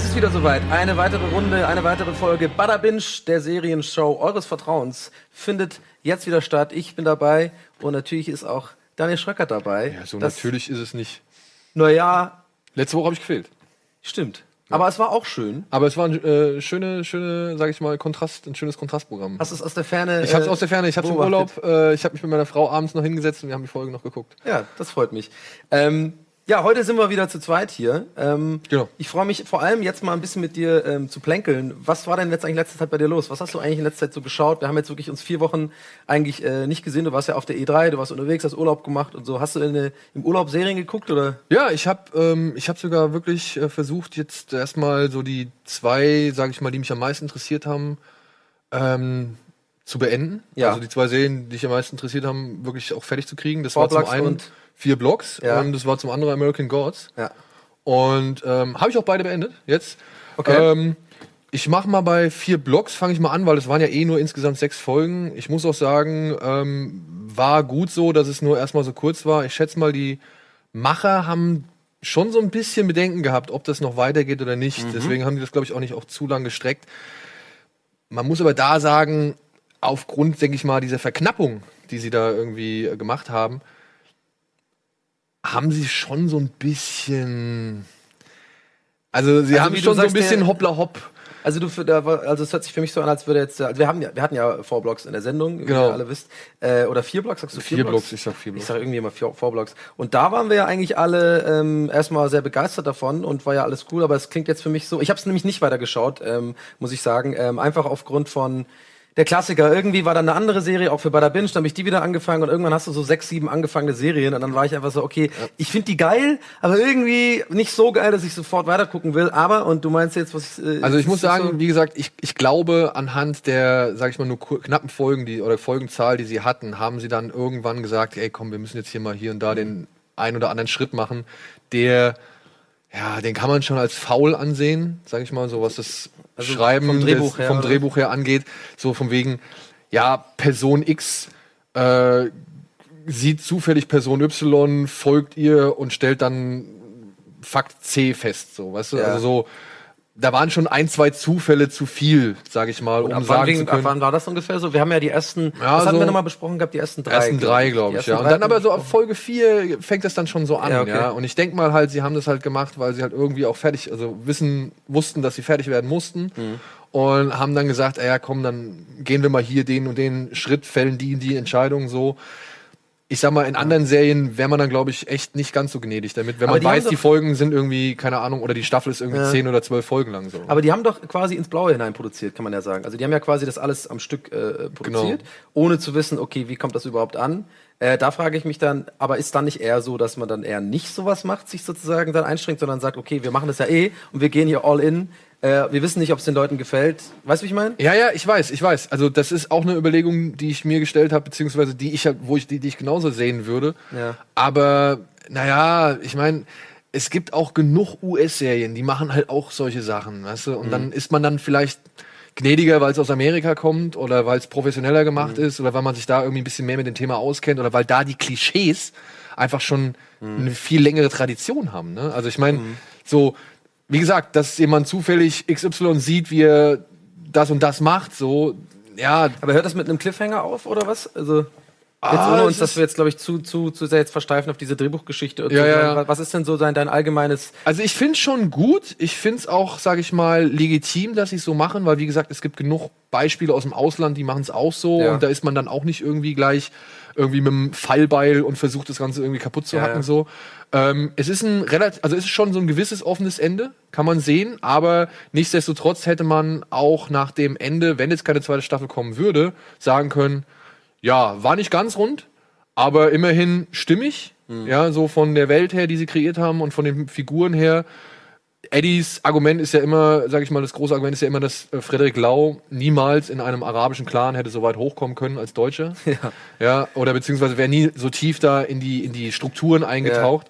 Es ist wieder soweit. Eine weitere Runde, eine weitere Folge Bada Binge, der Serienshow eures Vertrauens, findet jetzt wieder statt. Ich bin dabei und natürlich ist auch Daniel Schröckert dabei. Ja, so das, natürlich ist es nicht. Naja. Letzte Woche habe ich gefehlt. Stimmt. Aber es war auch schön. Aber es war ein äh, schöne, schöne, sag ich mal, Kontrast, ein schönes Kontrastprogramm. Hast du es aus der Ferne? Ich habe es aus der Ferne. Ich hatte im Urlaub. Äh, ich habe mich mit meiner Frau abends noch hingesetzt und wir haben die Folge noch geguckt. Ja, das freut mich. Ähm, ja, heute sind wir wieder zu zweit hier. Ähm, genau. Ich freue mich vor allem jetzt mal ein bisschen mit dir ähm, zu plänkeln. Was war denn jetzt eigentlich letzte Zeit bei dir los? Was hast du eigentlich in letzter Zeit so geschaut? Wir haben jetzt wirklich uns vier Wochen eigentlich äh, nicht gesehen. Du warst ja auf der E3, du warst unterwegs, hast Urlaub gemacht und so. Hast du eine, im Urlaub Serien geguckt oder? Ja, ich habe ähm, ich hab sogar wirklich äh, versucht, jetzt erstmal so die zwei, sage ich mal, die mich am meisten interessiert haben, ähm, zu beenden. Ja. Also die zwei Serien, die mich am meisten interessiert haben, wirklich auch fertig zu kriegen. Das Four war zum einen und- vier Blocks Ja. und das war zum anderen American Gods. Ja. Und ähm, habe ich auch beide beendet jetzt. Okay. Ähm, ich mache mal bei vier Blocks, fange ich mal an, weil es waren ja eh nur insgesamt sechs Folgen. Ich muss auch sagen, ähm, war gut so, dass es nur erstmal so kurz war. Ich schätze mal, die Macher haben schon so ein bisschen Bedenken gehabt, ob das noch weitergeht oder nicht. Deswegen haben die das, glaube ich, auch nicht auch zu lang gestreckt. Man muss aber da sagen, aufgrund, denke ich mal, dieser Verknappung, die sie da irgendwie äh, gemacht haben, haben sie schon so ein bisschen. Also sie Also haben schon so ein bisschen hoppla hopp. Also du für, da war, also es hört sich für mich so an, als würde jetzt, also wir haben ja, wir hatten ja Four Blocks in der Sendung, wie Genau. ihr alle wisst, äh, oder vier Blocks, sagst du vier, Vier Blocks, ich sag vier Ich Blocks. sag irgendwie immer vier, Four Blocks. Und da waren wir ja eigentlich alle ähm, erstmal sehr begeistert davon und war ja alles cool, aber es klingt jetzt für mich so, ich habe es nämlich nicht weitergeschaut, ähm, muss ich sagen, ähm, einfach aufgrund von der Klassiker. Irgendwie war da eine andere Serie, auch für Bada Binge, dann habe ich die wieder angefangen und irgendwann hast du so sechs, sieben angefangene Serien und dann war ich einfach so, okay, ich finde die geil, aber irgendwie nicht so geil, dass ich sofort weitergucken will. Aber, und du meinst jetzt, was äh, Also ich muss sagen, so? wie gesagt, ich, ich glaube, anhand der, sag ich mal, nur knappen Folgen, die oder Folgenzahl, die sie hatten, haben sie dann irgendwann gesagt, ey komm, wir müssen jetzt hier mal hier und da den ein oder anderen Schritt machen, der ja, den kann man schon als faul ansehen, sag ich mal, so was das Also Schreiben vom Drehbuch des, her, vom? Drehbuch her angeht, so von wegen, ja, Person X äh, sieht zufällig Person Y, folgt ihr und stellt dann Fakt C fest, so, weißt du? Also so, da waren schon ein, zwei Zufälle zu viel, sag ich mal, um Ab wann, sagen wegen, zu können. ab wann war das ungefähr so? Wir haben ja die ersten, Ja, was hatten so- wir nochmal besprochen gehabt? Die ersten drei. ersten drei, glaube ich, ja. Und dann aber so ab Folge vier fängt das dann schon so an, Ja, ja, okay. Und ich denk mal halt, sie haben das halt gemacht, weil sie halt irgendwie auch fertig, also wissen, wussten, dass sie fertig werden mussten. Mhm. Und haben dann gesagt, ey, ja komm, dann gehen wir mal hier den und den Schritt, fällen die und die Entscheidung so. Ich sag mal, in anderen Serien wäre man dann, glaube ich, echt nicht ganz so gnädig damit, wenn man die weiß, die Folgen sind irgendwie, keine Ahnung, oder die Staffel ist irgendwie Ja. zehn oder zwölf Folgen lang so. Aber die haben doch quasi ins Blaue hinein produziert, kann man ja sagen. Also die haben ja quasi das alles am Stück äh, produziert, Genau. ohne zu wissen, okay, wie kommt das überhaupt an? Äh, da frage ich mich dann, aber ist dann nicht eher so, dass man dann eher nicht sowas macht, sich sozusagen dann einschränkt, sondern sagt, okay, wir machen das ja eh und wir gehen hier all in. Äh, wir wissen nicht, ob es den Leuten gefällt. Weißt du, wie ich meine? Ja, ja, ich weiß, ich weiß. Also das ist auch eine Überlegung, die ich mir gestellt habe, beziehungsweise die ich wo ich die, die ich genauso sehen würde. Ja. Aber naja, ich meine, es gibt auch genug US-Serien, die machen halt auch solche Sachen, weißt du? Und Mhm. dann ist man dann vielleicht gnädiger, weil es aus Amerika kommt oder weil es professioneller gemacht Mhm. ist oder weil man sich da irgendwie ein bisschen mehr mit dem Thema auskennt oder weil da die Klischees einfach schon Mhm. eine viel längere Tradition haben. Ne? Also ich meine, so, wie gesagt, dass jemand zufällig XY sieht, wie er das und das macht, so, ja, Aber hört das mit einem Cliffhanger auf oder was? Also jetzt Ah, ohne uns, es dass wir jetzt, glaube ich, zu, zu, zu sehr jetzt versteifen auf diese Drehbuchgeschichte. Und Ja, so. ja, ja. Was ist denn so dein, dein allgemeines Also ich finde schon gut. Ich finde es auch, sage ich mal, legitim, dass sie es so machen, weil wie gesagt, es gibt genug Beispiele aus dem Ausland, die machen es auch so Ja. und da ist man dann auch nicht irgendwie gleich irgendwie mit dem Fallbeil und versucht das Ganze irgendwie kaputt zu Ja, hacken ja. so. Ähm, es ist ein relativ, also es ist schon so ein gewisses offenes Ende, kann man sehen, aber nichtsdestotrotz hätte man auch nach dem Ende, wenn jetzt keine zweite Staffel kommen würde, sagen können, ja, war nicht ganz rund, aber immerhin stimmig, Mhm. ja, so von der Welt her, die sie kreiert haben und von den Figuren her. Eddies Argument ist ja immer, sag ich mal, das große Argument ist ja immer, dass äh, Frederik Lau niemals in einem arabischen Clan hätte so weit hochkommen können als Deutscher. Ja. Ja, oder beziehungsweise wäre nie so tief da in die, in die Strukturen eingetaucht.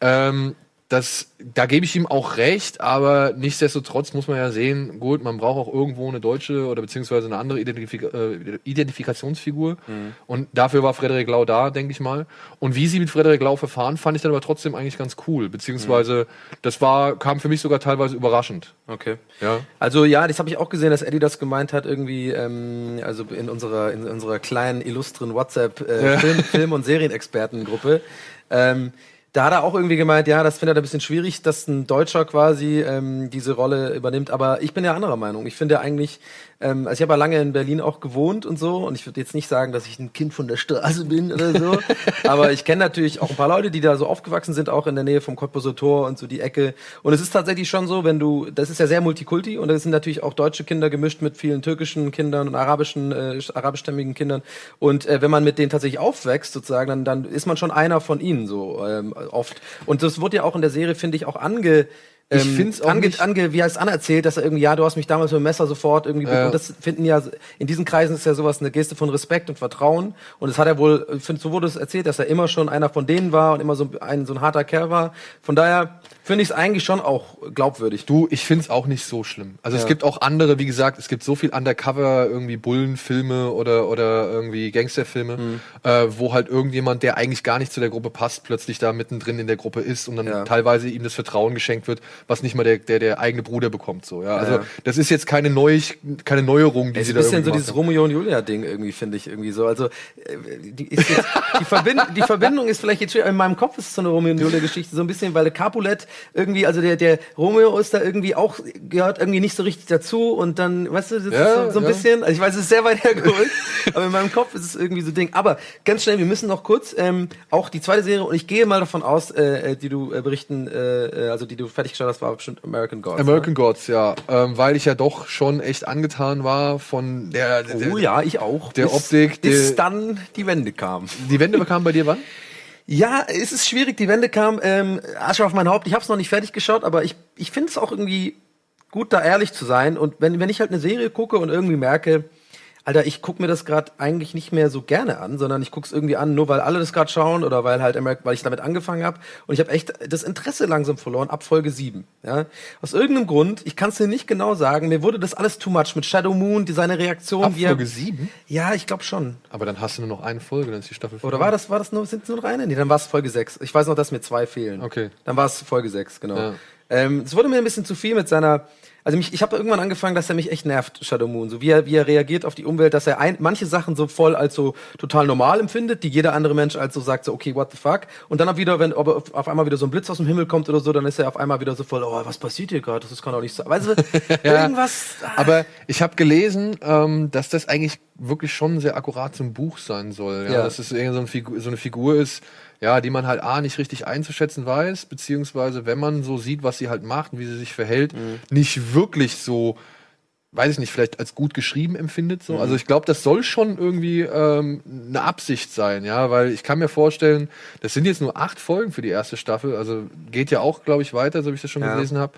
Ähm, das, da gebe ich ihm auch recht, aber nichtsdestotrotz muss man ja sehen, gut, man braucht auch irgendwo eine deutsche oder beziehungsweise eine andere Identifika äh, Identifikationsfigur. Mhm. Und dafür war Frederik Lau da, denke ich mal. Und wie sie mit Frederik Lau verfahren, fand ich dann aber trotzdem eigentlich ganz cool. Beziehungsweise, mhm. das war, kam für mich sogar teilweise überraschend. Okay. Ja. Also ja, das habe ich auch gesehen, dass Eddie das gemeint hat, irgendwie, ähm, also in unserer, in unserer kleinen, illustren WhatsApp äh, ja. Film, Film- und Serienexpertengruppe. Ähm, da hat er auch irgendwie gemeint, ja, das findet er ein bisschen schwierig, dass ein Deutscher quasi ähm, diese Rolle übernimmt. Aber ich bin ja anderer Meinung. Ich finde eigentlich, ähm, also ich habe ja lange in Berlin auch gewohnt und so. Und ich würde jetzt nicht sagen, dass ich ein Kind von der Straße bin oder so. aber ich kenne natürlich auch ein paar Leute, die da so aufgewachsen sind, auch in der Nähe vom Cottbuser Tor und so die Ecke. Und es ist tatsächlich schon so, wenn du, das ist ja sehr multikulti und es sind natürlich auch deutsche Kinder gemischt mit vielen türkischen Kindern und arabischen, äh, arabischstämmigen Kindern. Und äh, wenn man mit denen tatsächlich aufwächst, sozusagen, dann, dann ist man schon einer von ihnen so ähm, oft. Und das wurde ja auch in der Serie, finde ich, auch ange ich ähm, finde es ange, ange, wie heißt anerzählt, dass er irgendwie, ja, du hast mich damals mit dem Messer sofort irgendwie, ja. und das finden ja, in diesen Kreisen ist ja sowas eine Geste von Respekt und Vertrauen. Und das hat er wohl, ich finde, so wurde es erzählt, dass er immer schon einer von denen war und immer so ein, so ein harter Kerl war. Von daher, finde ich es eigentlich schon auch glaubwürdig. Du, ich finde es auch nicht so schlimm. Also ja. es gibt auch andere, wie gesagt, es gibt so viel Undercover, irgendwie Bullenfilme oder, oder irgendwie Gangsterfilme, mhm. äh, wo halt irgendjemand, der eigentlich gar nicht zu der Gruppe passt, plötzlich da mittendrin in der Gruppe ist und dann ja. teilweise ihm das Vertrauen geschenkt wird, was nicht mal der, der, der eigene Bruder bekommt. So, ja? Also ja. das ist jetzt keine, Neu keine Neuerung, die es sie da ist ein bisschen so dieses Romeo und Julia-Ding irgendwie, finde ich irgendwie so. Also äh, die, jetzt, die, Verbind die Verbindung ist vielleicht jetzt in meinem Kopf ist es so eine Romeo und Julia-Geschichte, so ein bisschen, weil der Capulet irgendwie, also der, der Romeo ist da irgendwie auch, gehört irgendwie nicht so richtig dazu und dann, weißt du, das ja, ist so, so ein bisschen, also ich weiß, es ist sehr weit hergeholt, aber in meinem Kopf ist es irgendwie so ein Ding. Aber ganz schnell, wir müssen noch kurz ähm, auch die zweite Serie und ich gehe mal davon aus, äh, äh die du äh, berichten, äh, äh, also die du fertiggestellt hast, war bestimmt American Gods. American ne? Gods, ja, ähm, weil ich ja doch schon echt angetan war von der, der oh ja, ich auch. Der bis, Optik, bis dann die Wende kam. Die Wende kam bei dir wann? Ja, es ist schwierig. Die Wende kam, ähm, Asche auf mein Haupt. Ich habe es noch nicht fertig geschaut, aber ich, ich finde es auch irgendwie gut, da ehrlich zu sein. Und wenn, wenn ich halt eine Serie gucke und irgendwie merke, Alter, ich guck mir das gerade eigentlich nicht mehr so gerne an, sondern ich guck's irgendwie an, nur weil alle das gerade schauen oder weil halt weil ich damit angefangen habe und ich habe echt das Interesse langsam verloren ab Folge 7, ja? Aus irgendeinem Grund, ich kann es dir nicht genau sagen, mir wurde das alles too much mit Shadow Moon, die seine Reaktion ab Folge 7? Ja, ich glaube schon. Aber dann hast du nur noch eine Folge, dann ist die Staffel Oder war das war das nur sind nur noch eine? Nee, dann war es Folge 6. Ich weiß noch, dass mir zwei fehlen. Okay. Dann war es Folge 6, genau. Ja. Ähm, es wurde mir ein bisschen zu viel mit seiner also mich, ich habe irgendwann angefangen, dass er mich echt nervt, Shadow Moon. So wie er, wie er reagiert auf die Umwelt, dass er ein, manche Sachen so voll als so total normal empfindet, die jeder andere Mensch als so sagt, so okay, what the fuck. Und dann auch wieder, wenn ob auf, auf einmal wieder so ein Blitz aus dem Himmel kommt oder so, dann ist er auf einmal wieder so voll, oh, was passiert hier gerade? Das kann doch nicht sein. Weißt du, ja, irgendwas. Ah. Aber ich habe gelesen, ähm, dass das eigentlich wirklich schon sehr akkurat zum Buch sein soll. Ja? ja. Dass es irgendwie so, ein so eine Figur ist, ja, die man halt A nicht richtig einzuschätzen weiß, beziehungsweise wenn man so sieht, was sie halt macht und wie sie sich verhält, mhm. nicht wirklich so, weiß ich nicht, vielleicht als gut geschrieben empfindet. So. Mhm. Also ich glaube, das soll schon irgendwie ähm, eine Absicht sein, ja, weil ich kann mir vorstellen, das sind jetzt nur acht Folgen für die erste Staffel, also geht ja auch, glaube ich, weiter, so wie ich das schon ja. gelesen habe.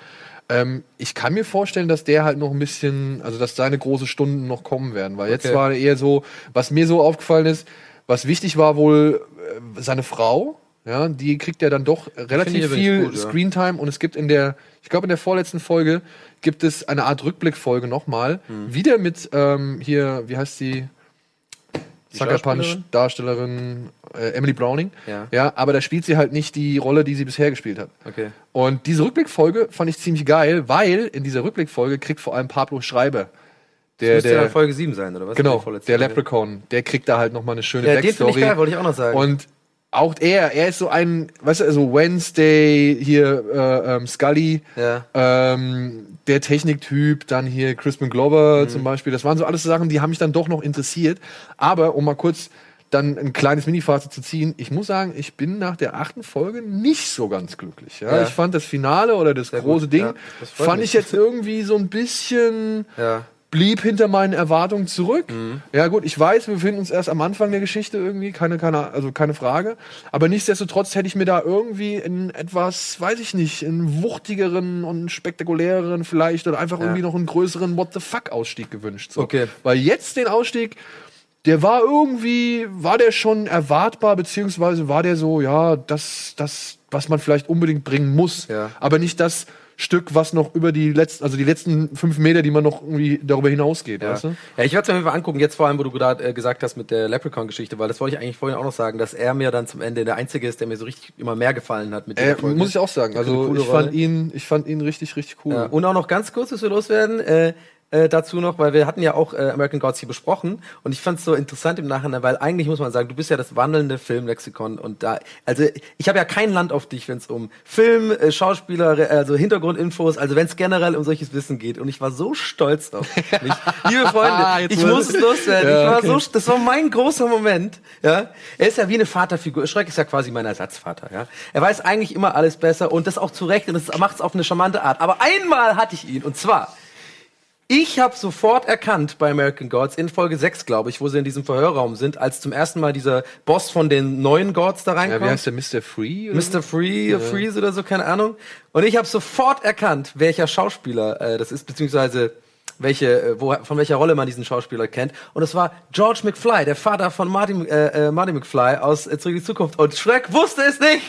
Ähm, ich kann mir vorstellen, dass der halt noch ein bisschen, also dass seine große Stunden noch kommen werden, weil okay. jetzt war eher so, was mir so aufgefallen ist, was wichtig war wohl äh, seine Frau, ja, die kriegt ja dann doch relativ viel gut, Screentime und es gibt in der, ich glaube in der vorletzten Folge gibt es eine Art Rückblickfolge nochmal, mhm. wieder mit ähm, hier, wie heißt sie? Sucker Punch Darstellerin äh, Emily Browning. Ja. ja, aber da spielt sie halt nicht die Rolle, die sie bisher gespielt hat. Okay. Und diese Rückblickfolge fand ich ziemlich geil, weil in dieser Rückblickfolge kriegt vor allem Pablo Schreiber der, das der, ja Folge 7 sein, oder was? Genau, der Leprechaun, der kriegt da halt nochmal eine schöne ja, Backstory. Den ich geil, wollte ich auch noch sagen. Und auch er, er ist so ein, weißt du, also Wednesday, hier äh, ähm, Scully, ja. ähm, der Techniktyp, dann hier Crispin Glover mhm. zum Beispiel. Das waren so alles Sachen, die haben mich dann doch noch interessiert. Aber um mal kurz dann ein kleines Mini-Fazit zu ziehen, ich muss sagen, ich bin nach der achten Folge nicht so ganz glücklich. Ja? ja. Ich fand das Finale oder das Sehr große gut. Ding, ja, das fand mich. ich jetzt irgendwie so ein bisschen ja blieb hinter meinen Erwartungen zurück. Mhm. Ja gut, ich weiß, wir befinden uns erst am Anfang der Geschichte irgendwie, keine, keine, also keine Frage. Aber nichtsdestotrotz hätte ich mir da irgendwie in etwas, weiß ich nicht, einen wuchtigeren und spektakuläreren vielleicht oder einfach ja. irgendwie noch einen größeren What the fuck Ausstieg gewünscht. So. Okay. Weil jetzt den Ausstieg der war irgendwie, war der schon erwartbar, beziehungsweise war der so, ja, das, das, was man vielleicht unbedingt bringen muss, Ja. aber nicht das Stück, was noch über die letzten, also die letzten fünf Meter, die man noch irgendwie darüber hinausgeht, Ja. weißt du? ja, ich werde es mir Fall angucken, jetzt vor allem, wo du gerade äh, gesagt hast mit der Leprechaun-Geschichte, weil das wollte ich eigentlich vorhin auch noch sagen, dass er mir dann zum Ende der Einzige ist, der mir so richtig immer mehr gefallen hat mit Äh, Folge. muss ich auch sagen. Also ich fand Rolle. ihn, ich fand ihn richtig, richtig cool. Ja, und auch noch ganz kurz, dass wir loswerden, äh, äh, dazu noch, weil wir hatten ja auch äh, American Gods hier besprochen und ich fand es so interessant im Nachhinein, weil eigentlich muss man sagen, du bist ja das wandelnde Filmlexikon und da, also ich habe ja kein Land auf dich, wenn es um Film, äh, Schauspieler, also Hintergrundinfos, also wenn es generell um solches Wissen geht und ich war so stolz auf mich. Liebe Freunde, Jetzt ich muss es loswerden. Ja, ich war okay. so, das war mein großer Moment. Ja, er ist ja wie eine Vaterfigur. Schreck ist ja quasi mein Ersatzvater. Ja, er weiß eigentlich immer alles besser und das auch zu Recht und das macht es auf eine charmante Art. Aber einmal hatte ich ihn und zwar ich habe sofort erkannt bei American Gods in Folge 6, glaube ich, wo sie in diesem Verhörraum sind, als zum ersten Mal dieser Boss von den neuen Gods da Ja, reinkommt. wie heißt der Mr. Free? oder? Mr. Free, Freeze oder so, keine Ahnung. Und ich habe sofort erkannt, welcher Schauspieler äh, das ist, beziehungsweise welche, äh, wo, von welcher Rolle man diesen Schauspieler kennt. Und es war George McFly, der Vater von Marty, äh, äh, Marty McFly aus äh, Zurück in die Zukunft. Und Shrek wusste es nicht.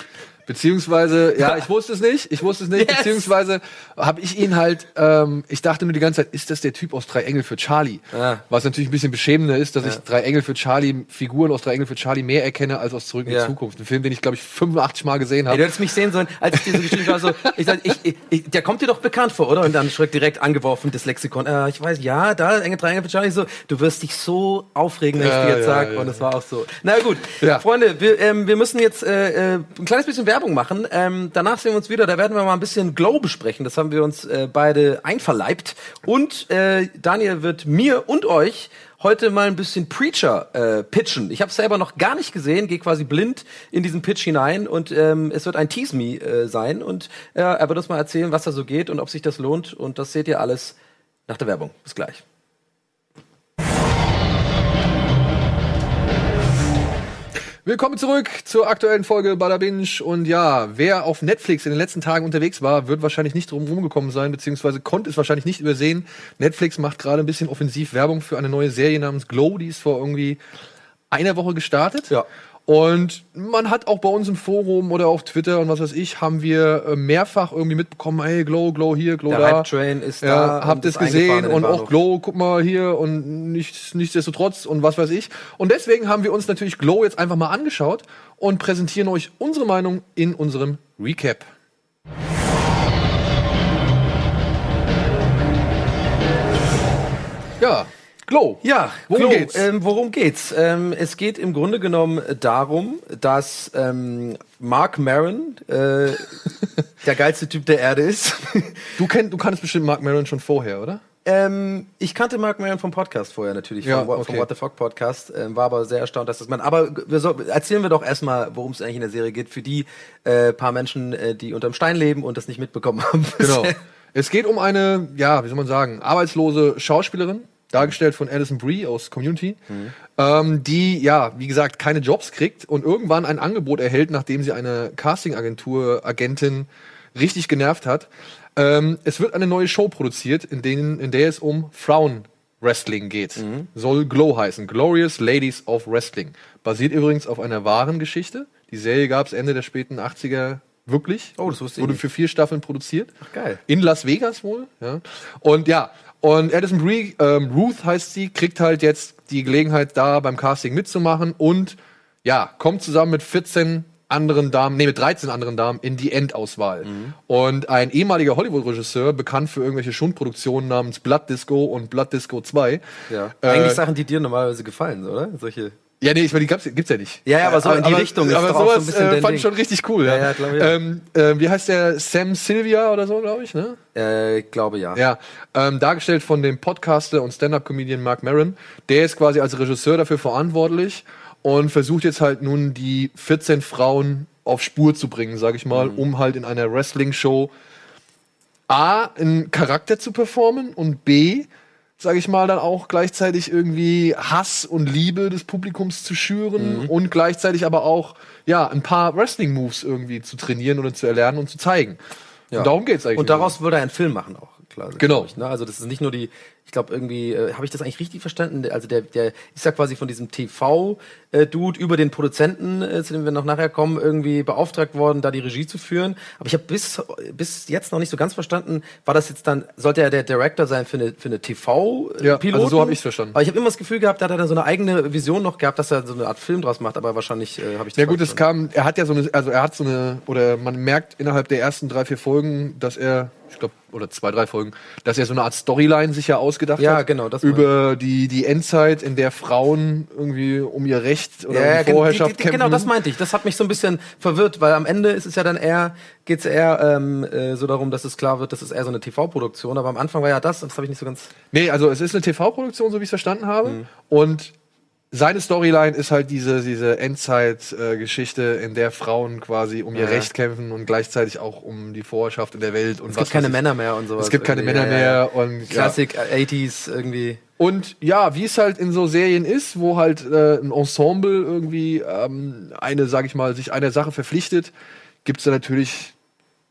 Beziehungsweise, ja, ich wusste es nicht, ich wusste es nicht, Yes. beziehungsweise habe ich ihn halt, ähm, ich dachte nur die ganze Zeit, ist das der Typ aus Drei Engel für Charlie? Ja. Was natürlich ein bisschen beschämender ist, dass Ja. ich Drei Engel für Charlie, Figuren aus Drei Engel für Charlie mehr erkenne als aus Zurück in Ja. die Zukunft. Ein Film, den ich glaube ich 85 Mal gesehen habe. du hättest mich sehen sollen, als ich dir so geschrieben habe, so, ich sag, ich, ich, der kommt dir doch bekannt vor, oder? Und dann Schreck direkt angeworfen, das Lexikon. Äh, ich weiß, ja, da, enge drei Engel für Charlie, so, du wirst dich so aufregen, wenn ich dir jetzt ja, sag. ja. Und es war auch so. Na gut. Freunde, wir, ähm, wir müssen jetzt äh, äh, ein kleines bisschen Werbung machen. Ähm, danach sehen wir uns wieder, da werden wir mal ein bisschen Glow besprechen. Das haben wir uns äh, beide einverleibt. Und äh, Daniel wird mir und euch heute mal ein bisschen Preacher äh, pitchen. Ich habe selber noch gar nicht gesehen, gehe quasi blind in diesen Pitch hinein und ähm, es wird ein Tease Me äh, sein und äh, er wird uns mal erzählen, was da so geht und ob sich das lohnt und das seht ihr alles nach der Werbung. Bis gleich. Willkommen zurück zur aktuellen Folge Bada Binge. Und ja, wer auf Netflix in den letzten Tagen unterwegs war, wird wahrscheinlich nicht drum rumgekommen sein, beziehungsweise konnte es wahrscheinlich nicht übersehen. Netflix macht gerade ein bisschen offensiv Werbung für eine neue Serie namens Glow, die ist vor irgendwie einer Woche gestartet. Ja. Und man hat auch bei uns im Forum oder auf Twitter und was weiß ich, haben wir äh, mehrfach irgendwie mitbekommen, hey, Glow, Glow hier, Glow Der da. Hype-Train ist ja, da Habt es gesehen und auch. Glow, guck mal hier und nichts, nichtsdestotrotz und was weiß ich. Und deswegen haben wir uns natürlich Glow jetzt einfach mal angeschaut und präsentieren euch unsere Meinung in unserem Recap. Ja, Glow. Ja, Worum Klo, geht's? Ähm, worum geht's? Ähm, es geht im Grunde genommen darum, dass ähm, Mark Maron äh, der geilste Typ der Erde ist. Du, kenn, du kanntest bestimmt Mark Maron schon vorher, oder? ähm, ich kannte Mark Maron vom Podcast vorher natürlich, Ja, vom, What- okay. vom What the Fuck Podcast, ähm, war aber sehr erstaunt, dass das man. Aber wir so, erzählen wir doch erstmal, worum es eigentlich in der Serie geht, für die äh, paar Menschen, äh, die unterm Stein leben und das nicht mitbekommen haben. Genau. Es geht um eine, ja, wie soll man sagen, arbeitslose Schauspielerin, dargestellt von Alison Brie aus Community, ähm, die, ja, wie gesagt, keine Jobs kriegt und irgendwann ein Angebot erhält, nachdem sie eine Casting-Agentur-Agentin richtig genervt hat. Ähm, es wird eine neue Show produziert, in, denen, in der es um Frauen-Wrestling geht. Soll Glow heißen. Glorious Ladies of Wrestling. Basiert übrigens auf einer wahren Geschichte. Die Serie gab es Ende der späten 80er wirklich. Oh, das wusste ich Wurde nicht. für vier Staffeln produziert. geil. In Las Vegas wohl. Ja. Und ja, und Addison Brie, ähm, Ruth heißt sie, kriegt halt jetzt die Gelegenheit, da beim Casting mitzumachen und ja, kommt zusammen mit 14 anderen Damen, nee, mit 13 anderen Damen in die Endauswahl. Mhm. Und ein ehemaliger Hollywood-Regisseur, bekannt für irgendwelche Schundproduktionen namens Blood Disco und Blood Disco 2. Ja. Äh, Eigentlich Sachen, die dir normalerweise gefallen, oder? Solche. Ja, nee, ich meine, die gab's, gibt's ja nicht. Ja, ja, aber so in die Richtung ist aber doch auch so ein sowas bisschen äh, fand ich schon richtig cool. Ja, Ja, ja, glaub ich ähm, äh, Wie heißt der? Sam Sylvia oder so, glaube ich, ne? Äh, ich glaube ja. Ja, ähm, dargestellt von dem Podcaster und Stand-Up-Comedian Mark Maron. Der ist quasi als Regisseur dafür verantwortlich und versucht jetzt halt nun die 14 Frauen auf Spur zu bringen, sage ich mal, um halt in einer Wrestling-Show A, einen Charakter zu performen und B, sage ich mal, dann auch gleichzeitig irgendwie Hass und Liebe des Publikums zu schüren und gleichzeitig aber auch, ja, ein paar Wrestling-Moves irgendwie zu trainieren oder zu erlernen und zu zeigen. Ja. Und darum geht's eigentlich. Und daraus würde er einen Film machen auch, klar. Genau. Ich, ne? Also das ist nicht nur die Ich glaube, irgendwie, äh, habe ich das eigentlich richtig verstanden? Also der, der ist ja quasi von diesem TV-Dude über den Produzenten, äh, zu dem wir noch nachher kommen, irgendwie beauftragt worden, da die Regie zu führen. Aber ich habe bis, bis jetzt noch nicht so ganz verstanden, war das jetzt dann, sollte er der Director sein für eine, für eine TV-Pilot? Ja, also so habe ich es verstanden. Aber ich habe immer das Gefühl gehabt, da hat er dann so eine eigene Vision noch gehabt, dass er so eine Art Film draus macht, aber wahrscheinlich äh, habe ich das Ja gut, es kam, er hat ja so eine, also er hat so eine, oder man merkt innerhalb der ersten drei, vier Folgen, dass er, ich glaube, oder zwei, drei Folgen, dass er so eine Art Storyline sich ja ausgedacht Ja, hat. genau, das Über die, die Endzeit, in der Frauen irgendwie um ihr Recht oder Ja, um die Vorherrschaft die, die, kämpfen. Genau, das meinte ich. Das hat mich so ein bisschen verwirrt, weil am Ende ist es ja dann eher, geht es eher ähm, äh, so darum, dass es klar wird, das ist eher so eine TV-Produktion. Aber am Anfang war ja das, und das habe ich nicht so ganz. Nee, also es ist eine TV-Produktion, so wie ich es verstanden habe. Mhm. Und seine Storyline ist halt diese, diese Endzeit-Geschichte, in der Frauen quasi um ihr Ja. Recht kämpfen und gleichzeitig auch um die Vorherrschaft in der Welt. Und Es gibt keine Männer mehr und sowas. Es gibt keine irgendwie. Männer Ja, ja, ja. mehr und äh, 80s irgendwie. Und ja, wie es halt in so Serien ist, wo halt äh, ein Ensemble irgendwie ähm, eine, sag ich mal, sich einer Sache verpflichtet, gibt es da natürlich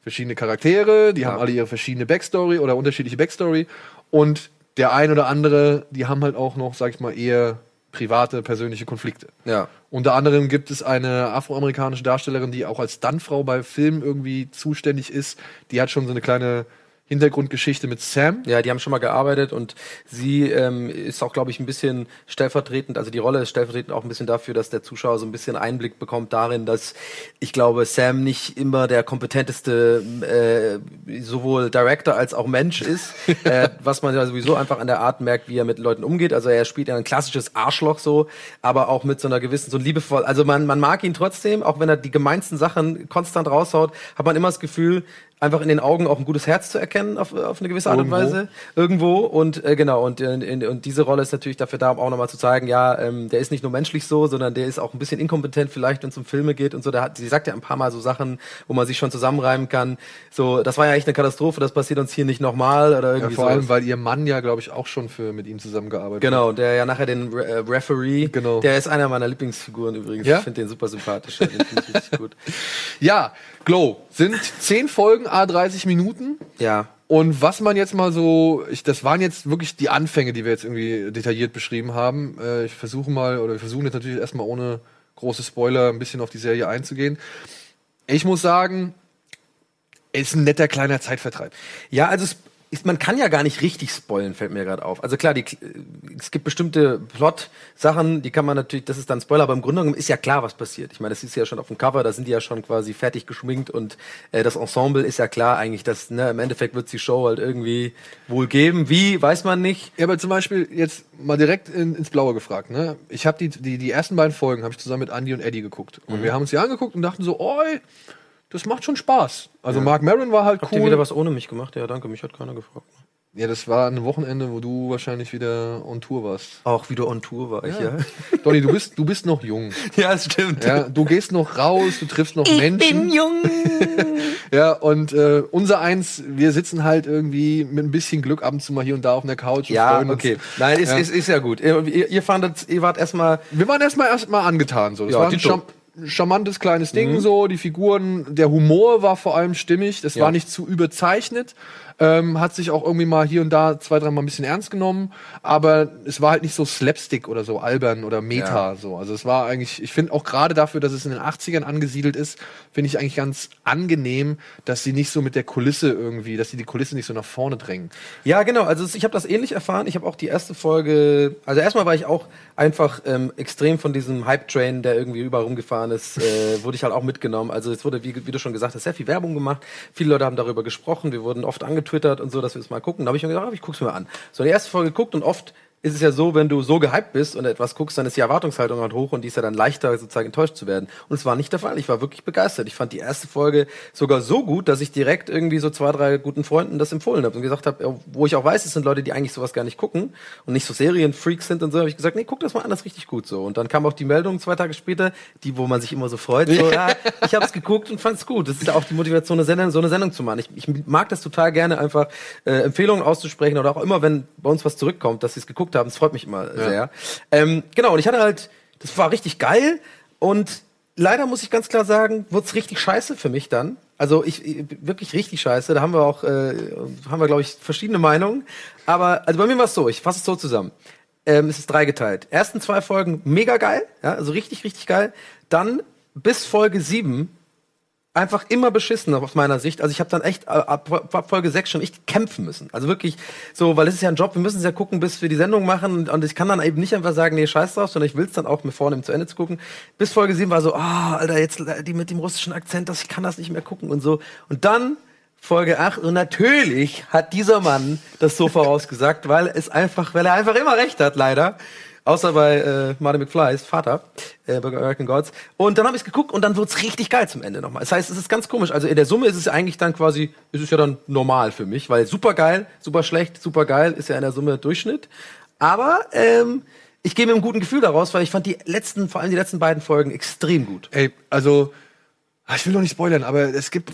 verschiedene Charaktere, die haben alle ihre verschiedene Backstory oder unterschiedliche Backstory. Und der ein oder andere, die haben halt auch noch, sag ich mal, eher private, persönliche Konflikte. Ja. Unter anderem gibt es eine afroamerikanische Darstellerin, die auch als Stuntfrau bei Filmen irgendwie zuständig ist. Die hat schon so eine kleine Hintergrundgeschichte mit Sam. Ja, die haben schon mal gearbeitet und sie ähm, ist auch, glaube ich, ein bisschen stellvertretend, also die Rolle ist stellvertretend auch ein bisschen dafür, dass der Zuschauer so ein bisschen Einblick bekommt darin, dass ich glaube, Sam nicht immer der kompetenteste äh, sowohl Director als auch Mensch ist, äh, was man ja sowieso einfach an der Art merkt, wie er mit Leuten umgeht. Also er spielt ja ein klassisches Arschloch so, aber auch mit so einer gewissen, so liebevoll, also man, man mag ihn trotzdem, auch wenn er die gemeinsten Sachen konstant raushaut, hat man immer das Gefühl, einfach in den Augen auch ein gutes Herz zu erkennen auf, auf eine gewisse Art und Weise irgendwo und äh, genau und, äh, und diese Rolle ist natürlich dafür da, um auch nochmal zu zeigen, ja, ähm, der ist nicht nur menschlich so, sondern der ist auch ein bisschen inkompetent vielleicht, wenn es um Filme geht und so. Der hat, sie sagt ja ein paar Mal so Sachen, wo man sich schon zusammenreimen kann. So, das war ja echt eine Katastrophe, das passiert uns hier nicht nochmal oder Ja, irgendwie vor so. allem, weil ihr Mann ja, glaube ich, auch schon für mit ihm zusammengearbeitet Genau, der ja nachher den Re äh, Referee, Genau. der ist einer meiner Lieblingsfiguren übrigens. Ja? Ich finde den super sympathisch. Den finde ich richtig gut. Ja, Glow sind zehn Folgen, a 30 Minuten. Ja. Und was man jetzt mal so, ich, das waren jetzt wirklich die Anfänge, die wir jetzt irgendwie detailliert beschrieben haben. Äh, ich versuche mal, oder wir versuchen jetzt natürlich erstmal ohne große Spoiler ein bisschen auf die Serie einzugehen. Ich muss sagen, ist ein netter kleiner Zeitvertreib. Ja, also es ist, man kann ja gar nicht richtig spoilen, fällt mir gerade auf. Also klar, die, es gibt bestimmte Plot-Sachen, die kann man natürlich, das ist dann Spoiler, aber im Grunde genommen ist ja klar, was passiert. Ich meine, das ist ja schon auf dem Cover, da sind die ja schon quasi fertig geschminkt und äh, das Ensemble ist ja klar eigentlich, dass ne, im Endeffekt wird die Show halt irgendwie wohl geben. Wie, weiß man nicht. Ja, aber zum Beispiel jetzt mal direkt in, ins Blaue gefragt. Ne? Ich habe die, die, die ersten beiden Folgen habe ich zusammen mit Andy und Eddie geguckt. Und wir haben uns die angeguckt und dachten so, oi, das macht schon Spaß. Also Mark Maron war halt Habt ihr cool. wieder was ohne mich gemacht? Ja, danke, mich hat keiner gefragt. Ja, das war ein Wochenende, wo du wahrscheinlich wieder on Tour warst. Auch wieder on Tour war ich, ja. Donny, du bist, du bist noch jung. Ja, es stimmt. Ja, du gehst noch raus, du triffst noch Menschen. jung. Ja, und äh, unser eins, wir sitzen halt irgendwie mit ein bisschen Glück ab und zu mal hier und da auf einer Couch und Ja, freuen uns. okay. Nein, ist, Ja. ist, ist ja gut. Ihr, ihr, ihr fandet, ihr wart erstmal Wir waren erstmal erstmal angetan so. Das Ja, war ein Tito. Charmantes kleines Ding so, die Figuren, der Humor war vor allem stimmig, das Ja. war nicht zu überzeichnet. Ähm, hat sich auch irgendwie mal hier und da zwei, dreimal ein bisschen ernst genommen, aber es war halt nicht so Slapstick oder so albern oder Meta Ja. so. Also es war eigentlich, ich finde auch gerade dafür, dass es in den 80ern angesiedelt ist, finde ich eigentlich ganz angenehm, dass sie nicht so mit der Kulisse irgendwie, dass sie die Kulisse nicht so nach vorne drängen. Ja, genau. Also ich habe das ähnlich erfahren. Ich habe auch die erste Folge. Also erstmal war ich auch einfach ähm, extrem von diesem Hype-Train, der irgendwie überall rumgefahren ist, äh, wurde ich halt auch mitgenommen. Also es wurde, wie, wie du schon gesagt hast, sehr viel Werbung gemacht. Viele Leute haben darüber gesprochen. Wir wurden oft angetwittert und so, dass wir es mal gucken. Da habe ich mir gedacht, ah, ich guck's mir mal an. So die erste Folge geguckt und oft ist es ja so, wenn du so gehypt bist und etwas guckst, dann ist die Erwartungshaltung halt hoch und die ist ja dann leichter, sozusagen enttäuscht zu werden. Und es war nicht der Fall. Ich war wirklich begeistert. Ich fand die erste Folge sogar so gut, dass ich direkt irgendwie so zwei, drei guten Freunden das empfohlen habe und gesagt habe, wo ich auch weiß, es sind Leute, die eigentlich sowas gar nicht gucken und nicht so Serienfreaks sind und so, habe ich gesagt, nee, guck das mal an, das ist richtig gut so. Und dann kam auch die Meldung zwei Tage später, die, wo man sich immer so freut, so, ja, ich habe es geguckt und fand es gut. Das ist ja auch die Motivation, eine Sendung, so eine Sendung zu machen. Ich, ich mag das total gerne, einfach äh, Empfehlungen auszusprechen oder auch immer, wenn bei uns was zurückkommt, dass sie es geguckt haben. Das freut mich immer sehr. Ähm, genau, und ich hatte halt, das war richtig geil und leider muss ich ganz klar sagen, wird's richtig scheiße für mich dann. Also ich, ich wirklich richtig scheiße. Da haben wir auch, äh, haben wir glaube ich verschiedene Meinungen. Aber also bei mir war es so. Ich fasse es so zusammen. Ähm, es ist dreigeteilt. Ersten zwei Folgen mega geil, ja, also richtig richtig geil. Dann bis Folge sieben einfach immer beschissen aus meiner Sicht. Also ich habe dann echt äh, ab, ab Folge 6 schon echt kämpfen müssen. Also wirklich so, weil es ist ja ein Job, wir müssen es ja gucken, bis wir die Sendung machen und, und ich kann dann eben nicht einfach sagen, nee, scheiß drauf, sondern ich will es dann auch mir vornehmen, zu Ende zu gucken. Bis Folge 7 war so, ah, oh, Alter, jetzt die mit dem russischen Akzent, das, ich kann das nicht mehr gucken und so. Und dann Folge 8 und natürlich hat dieser Mann das so vorausgesagt, weil es einfach, weil er einfach immer recht hat, leider. Außer bei äh, Marty McFly's Vater, äh, bei American Gods. Und dann habe ich geguckt und dann wird's richtig geil zum Ende nochmal. Das heißt, es ist ganz komisch. Also in der Summe ist es eigentlich dann quasi, ist es ja dann normal für mich, weil super geil, super schlecht, super geil ist ja in der Summe Durchschnitt. Aber ähm, ich gehe mit einem guten Gefühl daraus, weil ich fand die letzten, vor allem die letzten beiden Folgen extrem gut. Ey, also ah, ich will noch nicht spoilern, aber es gibt,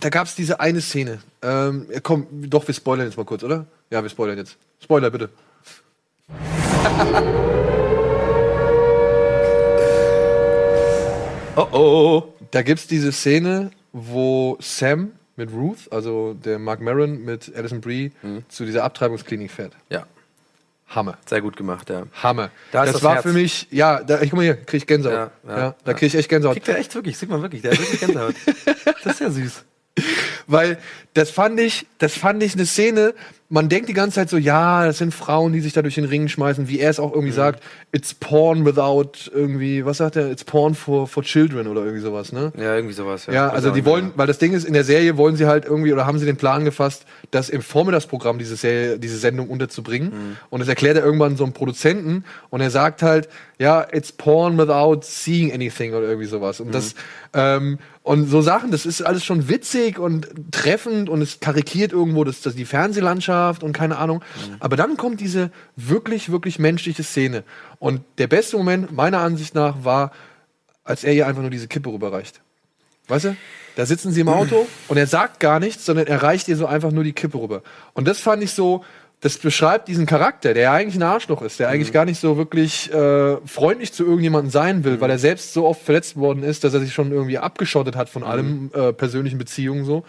da gab es diese eine Szene. Ähm, komm, doch, wir spoilern jetzt mal kurz, oder? Ja, wir spoilern jetzt. Spoiler bitte. oh oh. Da gibt's diese Szene, wo Sam mit Ruth, also der Mark Maron mit Alison Brie, Mhm. zu dieser Abtreibungsklinik fährt. Ja, Hammer. sehr gut gemacht, ja. Hammer. Da ist das, das war Herz. für mich, ja, da, ich guck mal hier, krieg ich Gänsehaut. Ja, Ja, ja, da krieg ich echt Gänsehaut. Kriegt er echt wirklich, sieht man wirklich, der hat wirklich Gänsehaut. das ist ja süß. Weil das fand ich, das fand ich eine Szene, man denkt die ganze Zeit so, ja, das sind Frauen, die sich da durch den Ring schmeißen, wie er es auch Mhm. irgendwie sagt, it's porn without irgendwie, was sagt er, it's porn for, for children oder irgendwie sowas, ne? Ja, irgendwie sowas. Ja, also die wollen, weil das Ding ist, in der Serie wollen sie halt irgendwie, oder haben sie den Plan gefasst, das im Vormittagsprogramm diese Serie, diese Sendung unterzubringen. Mhm. Und das erklärt er irgendwann so einem Produzenten und er sagt halt, ja, it's porn without seeing anything oder irgendwie sowas. Und das, ähm, und so Sachen, das ist alles schon witzig und treffend und es karikiert irgendwo das, das die Fernsehlandschaft und keine Ahnung. Aber dann kommt diese wirklich, wirklich menschliche Szene. Und der beste Moment meiner Ansicht nach war, als er ihr einfach nur diese Kippe rüberreicht. Weißt du? Da sitzen sie im Auto und er sagt gar nichts, sondern er reicht ihr so einfach nur die Kippe rüber. Und das fand ich so, das beschreibt diesen Charakter, der ja eigentlich ein Arschloch ist, der eigentlich gar nicht so wirklich äh, freundlich zu irgendjemandem sein will, weil er selbst so oft verletzt worden ist, dass er sich schon irgendwie abgeschottet hat von allem äh, persönlichen Beziehungen so.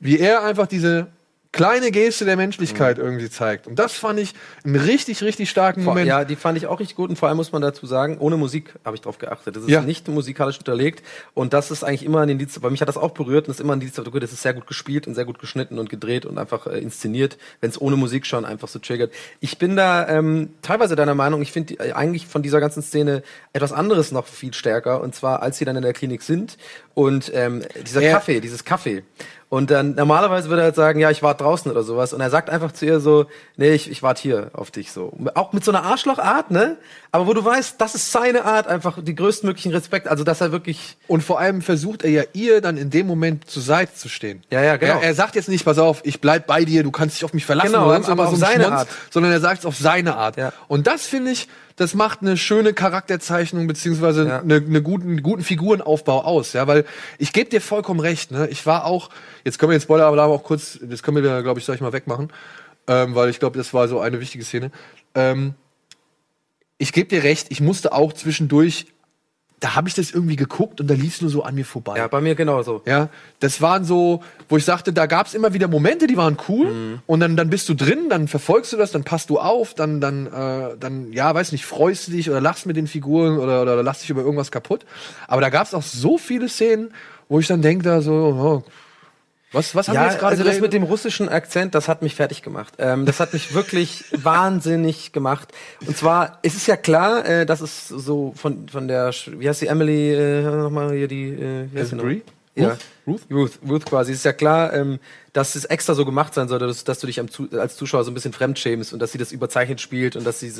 Wie er einfach diese kleine Geste der Menschlichkeit irgendwie zeigt. Und das fand ich einen richtig, richtig starken Vor, Moment. ja, die fand ich auch richtig gut und vor allem muss man dazu sagen, ohne Musik habe ich drauf geachtet. Das ist Ja. nicht musikalisch unterlegt und das ist eigentlich immer ein Indiz, bei mich hat das auch berührt und ist immer ein Indiz, okay, das ist sehr gut gespielt und sehr gut geschnitten und gedreht und einfach äh, inszeniert, wenn es ohne Musik schon einfach so triggert. Ich bin da ähm, teilweise deiner Meinung, ich finde äh, eigentlich von dieser ganzen Szene etwas anderes noch viel stärker und zwar, als sie dann in der Klinik sind und ähm, dieser Ja. Kaffee, dieses Kaffee. Und dann normalerweise würde er halt sagen, ja, ich warte draußen oder sowas. Und er sagt einfach zu ihr so, nee, ich, ich warte hier auf dich so. Auch mit so einer Arschlochart, ne? Aber wo du weißt, das ist seine Art, einfach die größtmöglichen Respekt. Also dass er wirklich. Und vor allem versucht er ja ihr dann in dem Moment zur Seite zu stehen. Ja, ja, genau. Er, er sagt jetzt nicht, pass auf, ich bleib bei dir, du kannst dich auf mich verlassen, Genau, oder aber irgendwas, auf so ein seine Schmonz, Art. sondern er sagt es auf seine Art. Ja. Und das finde ich, das macht eine schöne Charakterzeichnung beziehungsweise Ja. eine, eine guten, einen guten Figurenaufbau aus, ja, weil ich gebe dir vollkommen recht, ne? Ich war auch, jetzt können wir den Spoiler aber auch kurz, das können wir, glaube ich, sag ich mal wegmachen, ähm, weil ich glaube, das war so eine wichtige Szene. Ähm, ich gebe dir recht, ich musste auch zwischendurch, da habe ich das irgendwie geguckt und da lief es nur so an mir vorbei. Ja, bei mir genauso. Ja, das waren so, wo ich sagte, da gab's immer wieder Momente, die waren cool Mhm. und dann, dann bist du drin, dann verfolgst du das, dann passt du auf, dann, dann, äh, dann, ja, weiß nicht, freust du dich oder lachst mit den Figuren oder, oder, lachst dich über irgendwas kaputt. Aber da gab's auch so viele Szenen, wo ich dann denke, da so, oh, was, was haben wir Ja, jetzt gerade also das mit dem russischen Akzent, das hat mich fertig gemacht. Ähm, das hat mich wirklich wahnsinnig gemacht. Und zwar, es ist ja klar, äh, dass es so von von der, wie heißt die Emily äh, nochmal hier die, äh, wie heißt? Brie? Ja. Ruth? Ruth, Ruth quasi. Es ist ja klar, ähm, dass es extra so gemacht sein sollte, dass, dass du dich Zu als Zuschauer so ein bisschen fremdschämst und dass sie das überzeichnet spielt und dass sie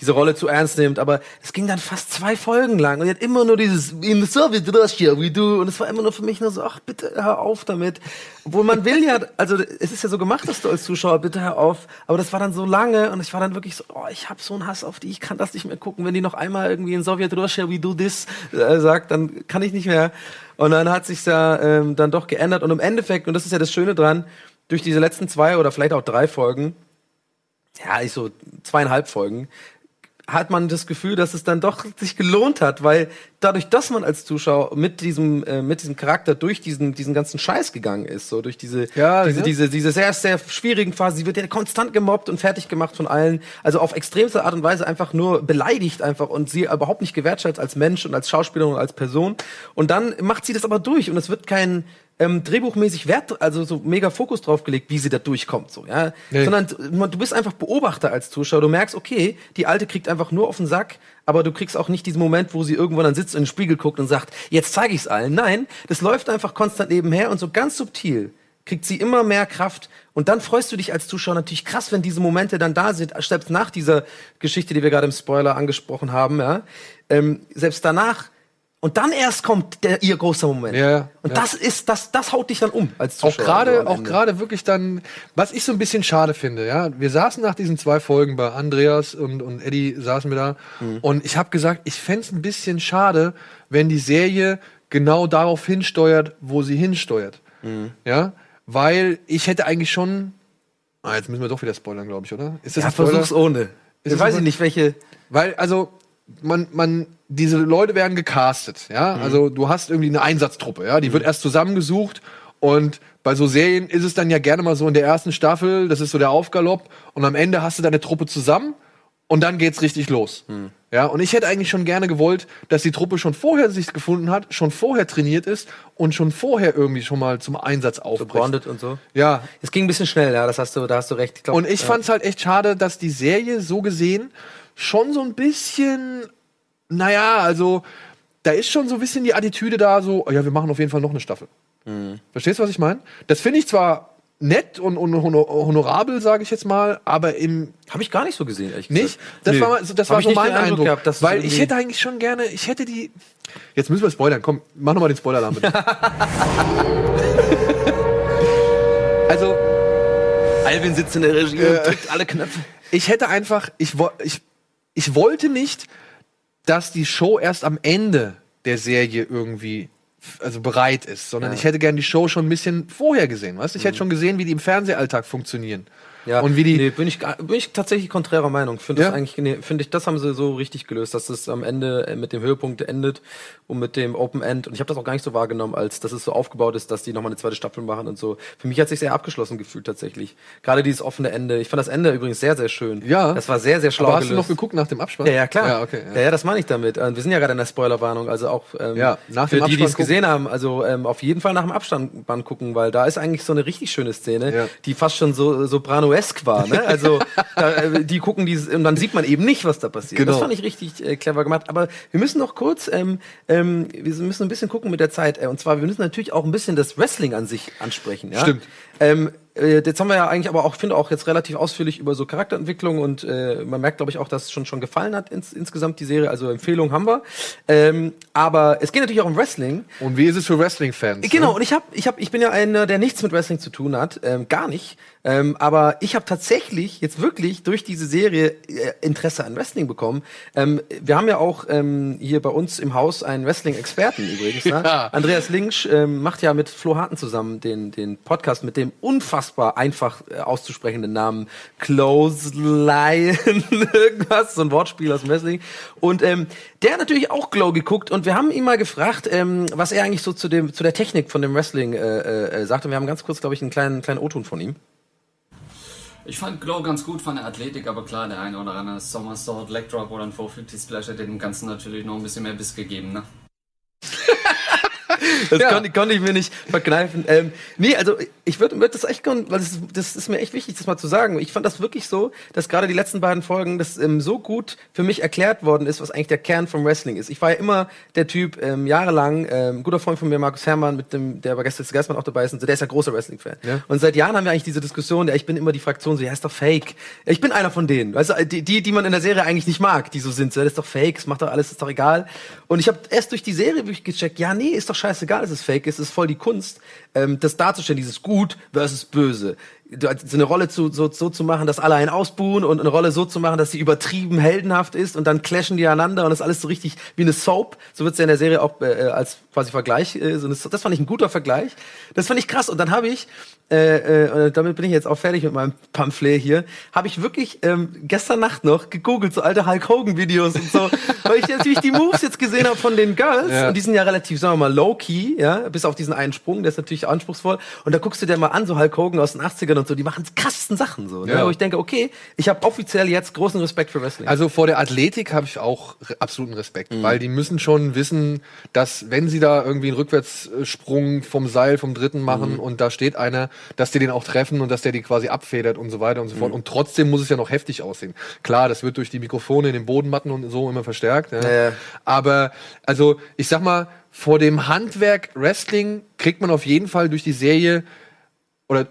diese, Rolle zu ernst nimmt. Aber es ging dann fast zwei Folgen lang und sie hat immer nur dieses in the Soviet Russia, wie du. Und es war immer nur für mich nur so, ach bitte hör auf damit. Obwohl man will ja, also es ist ja so gemacht, dass du als Zuschauer bitte hör auf. Aber das war dann so lange und ich war dann wirklich so, oh, ich habe so einen Hass auf die, ich kann das nicht mehr gucken. Wenn die noch einmal irgendwie in Soviet Russia, wie du this äh, sagt, dann kann ich nicht mehr. Und dann hat sich ja ähm, dann doch geändert und im Endeffekt und das ist ja das Schöne dran, durch diese letzten zwei oder vielleicht auch drei Folgen, ja, ich so zweieinhalb Folgen, hat man das Gefühl, dass es dann doch sich gelohnt hat, weil dadurch, dass man als Zuschauer mit diesem äh, mit diesem Charakter durch diesen diesen ganzen Scheiß gegangen ist, so durch diese Ja, diese, ne? diese diese sehr sehr schwierigen Phasen, sie wird ja konstant gemobbt und fertig gemacht von allen, also auf extremste Art und Weise einfach nur beleidigt einfach und sie überhaupt nicht gewertschätzt als Mensch und als Schauspielerin und als Person und dann macht sie das aber durch und es wird kein ähm, drehbuchmäßig Wert, also so mega Fokus drauf gelegt, wie sie da durchkommt, so, ja. Nee. Sondern du bist einfach Beobachter als Zuschauer. Du merkst, okay, die Alte kriegt einfach nur auf den Sack, aber du kriegst auch nicht diesen Moment, wo sie irgendwann dann sitzt und in den Spiegel guckt und sagt, jetzt zeige ich's allen. Nein, das läuft einfach konstant nebenher und so ganz subtil kriegt sie immer mehr Kraft und dann freust du dich als Zuschauer natürlich krass, wenn diese Momente dann da sind, selbst nach dieser Geschichte, die wir gerade im Spoiler angesprochen haben, ja, ähm, selbst danach und dann erst kommt der ihr großer Moment. Ja, und ja. das ist das das haut dich dann um als auch Zuschauer. gerade so am auch gerade wirklich dann was ich so ein bisschen schade finde ja wir saßen nach diesen zwei Folgen bei Andreas und und Eddie saßen wir da Mhm. und ich habe gesagt ich fänd's ein bisschen schade wenn die Serie genau darauf hinsteuert wo sie hinsteuert Mhm. ja weil ich hätte eigentlich schon ah, jetzt müssen wir doch wieder spoilern glaube ich oder ist das ja, versuch's ohne. Ist Ich weiß ich nicht, welche Weil, also, man, man, diese Leute werden gecastet, ja. Mhm. Also, du hast irgendwie eine Einsatztruppe, ja. Die wird erst zusammengesucht und bei so Serien ist es dann ja gerne mal so in der ersten Staffel, das ist so der Aufgalopp und am Ende hast du deine Truppe zusammen und dann geht's richtig los. Mhm. Ja, und ich hätte eigentlich schon gerne gewollt, dass die Truppe schon vorher sich gefunden hat, schon vorher trainiert ist und schon vorher irgendwie schon mal zum Einsatz so aufbricht. bonded und so. Ja, Es ging ein bisschen schnell, ja, das hast du, da hast du recht. Ich glaub, und ich ja. fand's halt echt schade, dass die Serie so gesehen schon so ein bisschen, naja, also da ist schon so ein bisschen die Attitüde da, so, oh ja, wir machen auf jeden Fall noch eine Staffel. Mhm. Verstehst du, was ich meine? Das finde ich zwar nett und, und honor- honorabel, sage ich jetzt mal, aber im Habe ich gar nicht so gesehen, ehrlich nicht. gesagt. Das Nee. war, das Hab war so nicht mein Eindruck Eindruck. gehabt, weil ich hätte eigentlich schon gerne, ich hätte die. Jetzt müssen wir spoilern. Komm, mach nochmal den Spoiler-Alarm bitte. also, Alvin sitzt in der Regie Äh. und drückt alle Knöpfe. ich hätte einfach, ich, ich, ich wollte nicht, dass die Show erst am Ende der Serie irgendwie also bereit ist, sondern Ja. Mhm. ich hätte gern die Show schon ein bisschen vorher gesehen, weißt? Ich hätte schon gesehen, wie die im Fernsehalltag funktionieren. Ja, Und wie die nee, bin ich bin ich tatsächlich konträrer Meinung. Finde Ja? das eigentlich nee, finde ich das haben sie so richtig gelöst, dass es am Ende äh, mit dem Höhepunkt endet und mit dem Open End und ich habe das auch gar nicht so wahrgenommen, als dass es so aufgebaut ist, dass die noch mal eine zweite Staffel machen und so. Für mich hat sich sehr abgeschlossen gefühlt tatsächlich. Gerade dieses offene Ende. Ich fand das Ende übrigens sehr sehr schön. Ja. Das war sehr sehr schlau Aber hast gelöst. du noch geguckt nach dem Abspann? Ja, ja, klar. Ja, okay. Ja, ja, das meine ich damit. Äh, Wir sind ja gerade in der Spoilerwarnung, also auch ähm, Ja, nach für dem die, die es gesehen haben, also ähm, auf jeden Fall nach dem Abspann gucken, weil da ist eigentlich so eine richtig schöne Szene, Ja. die fast schon so sopranoesk war. Ne? Also da, äh, die gucken dieses und dann sieht man eben nicht, was da passiert. Genau. Das fand ich richtig äh, clever gemacht. Aber wir müssen noch kurz, ähm, ähm, wir müssen ein bisschen gucken mit der Zeit. Äh, und zwar, wir müssen natürlich auch ein bisschen das Wrestling an sich ansprechen. Ja? Stimmt. Ähm, äh, jetzt haben wir ja eigentlich aber auch, finde auch jetzt relativ ausführlich über so Charakterentwicklung und äh, man merkt, glaube ich, auch, dass es schon schon gefallen hat ins, insgesamt die Serie. Also Empfehlungen haben wir. Ähm, aber es geht natürlich auch um Wrestling. Und wie ist es für Wrestling-Fans? Genau, Ne? und ich hab, ich hab, ich bin ja einer, der nichts mit Wrestling zu tun hat, ähm, gar nicht. Ähm, aber ich habe tatsächlich jetzt wirklich durch diese Serie äh, Interesse an Wrestling bekommen. Ähm, wir haben ja auch ähm, hier bei uns im Haus einen Wrestling-Experten übrigens. Ne? Ja. Andreas Linksch ähm, macht ja mit Flo Harten zusammen den, den Podcast mit dem unfassbar einfach äh, auszusprechenden Namen Close Lion, irgendwas, so ein Wortspiel aus dem Wrestling. Und ähm, der hat natürlich auch Glow geguckt und wir haben ihn mal gefragt, ähm, was er eigentlich so zu dem zu der Technik von dem Wrestling äh, äh, sagt. Und wir haben ganz kurz, glaube ich, einen kleinen kleinen O-Ton von ihm. Ich fand Glow ganz gut von der Athletik, aber klar, der eine oder andere Somersault, Leg Drop oder ein 450 Splash hat dem Ganzen natürlich noch ein bisschen mehr Biss gegeben, ne? Das Ja. konnte, konnte ich mir nicht verkneifen. Ähm, nee, also ich würde würd das echt gern, weil das, ist- das ist mir echt wichtig, das mal zu sagen. Ich fand das wirklich so, dass gerade die letzten beiden Folgen das ähm, so gut für mich erklärt worden ist, was eigentlich der Kern vom Wrestling ist. Ich war ja immer der Typ, ähm, jahrelang, ähm, guter Freund von mir, Markus Herrmann, mit dem, der bei Gäste des Geistmann auch dabei ist, und so, der ist ja großer Wrestling-Fan. Ja. Und seit Jahren haben wir eigentlich diese Diskussion, ja, ich bin immer die Fraktion, so, ja, ist doch fake. Ich bin einer von denen, du, die, die, die man in der Serie eigentlich nicht mag, die so sind, so, das ist doch fake, es macht doch alles, ist doch egal. Und ich habe erst durch die Serie wirklich gecheckt, ja, nee, ist doch scheißegal, dass es fake ist, es ist voll die Kunst, ähm, das darzustellen, dieses Gut versus Böse. so eine Rolle zu, so, so zu machen, dass alle einen ausbuhen und eine Rolle so zu machen, dass sie übertrieben heldenhaft ist und dann clashen die einander und das ist alles so richtig wie eine Soap. So wird's ja in der Serie auch äh, als quasi Vergleich. Äh, so eine, das fand ich ein guter Vergleich. Das fand ich krass. Und dann habe ich, äh, äh, damit bin ich jetzt auch fertig mit meinem Pamphlet hier, habe ich wirklich ähm, gestern Nacht noch gegoogelt, so alte Hulk Hogan-Videos und so, weil ich natürlich die Moves jetzt gesehen habe von den Girls Ja. und die sind ja relativ, sagen wir mal, low-key, ja, bis auf diesen einen Sprung, der ist natürlich anspruchsvoll. Und da guckst du dir mal an, so Hulk Hogan aus den 80ern und so, die machen die krassesten Sachen so. Ne? Ja. Wo ich denke, okay, ich habe offiziell jetzt großen Respekt für Wrestling. Also vor der Athletik habe ich auch absoluten Respekt, Mhm. weil die müssen schon wissen, dass wenn sie da irgendwie einen Rückwärtssprung vom Seil vom dritten machen Mhm. und da steht einer, dass die den auch treffen und dass der die quasi abfedert und so weiter und so Mhm. fort. Und trotzdem muss es ja noch heftig aussehen. Klar, das wird durch die Mikrofone in den Bodenmatten und so immer verstärkt. Ja, ja. Aber also ich sag mal, vor dem Handwerk Wrestling kriegt man auf jeden Fall durch die Serie oder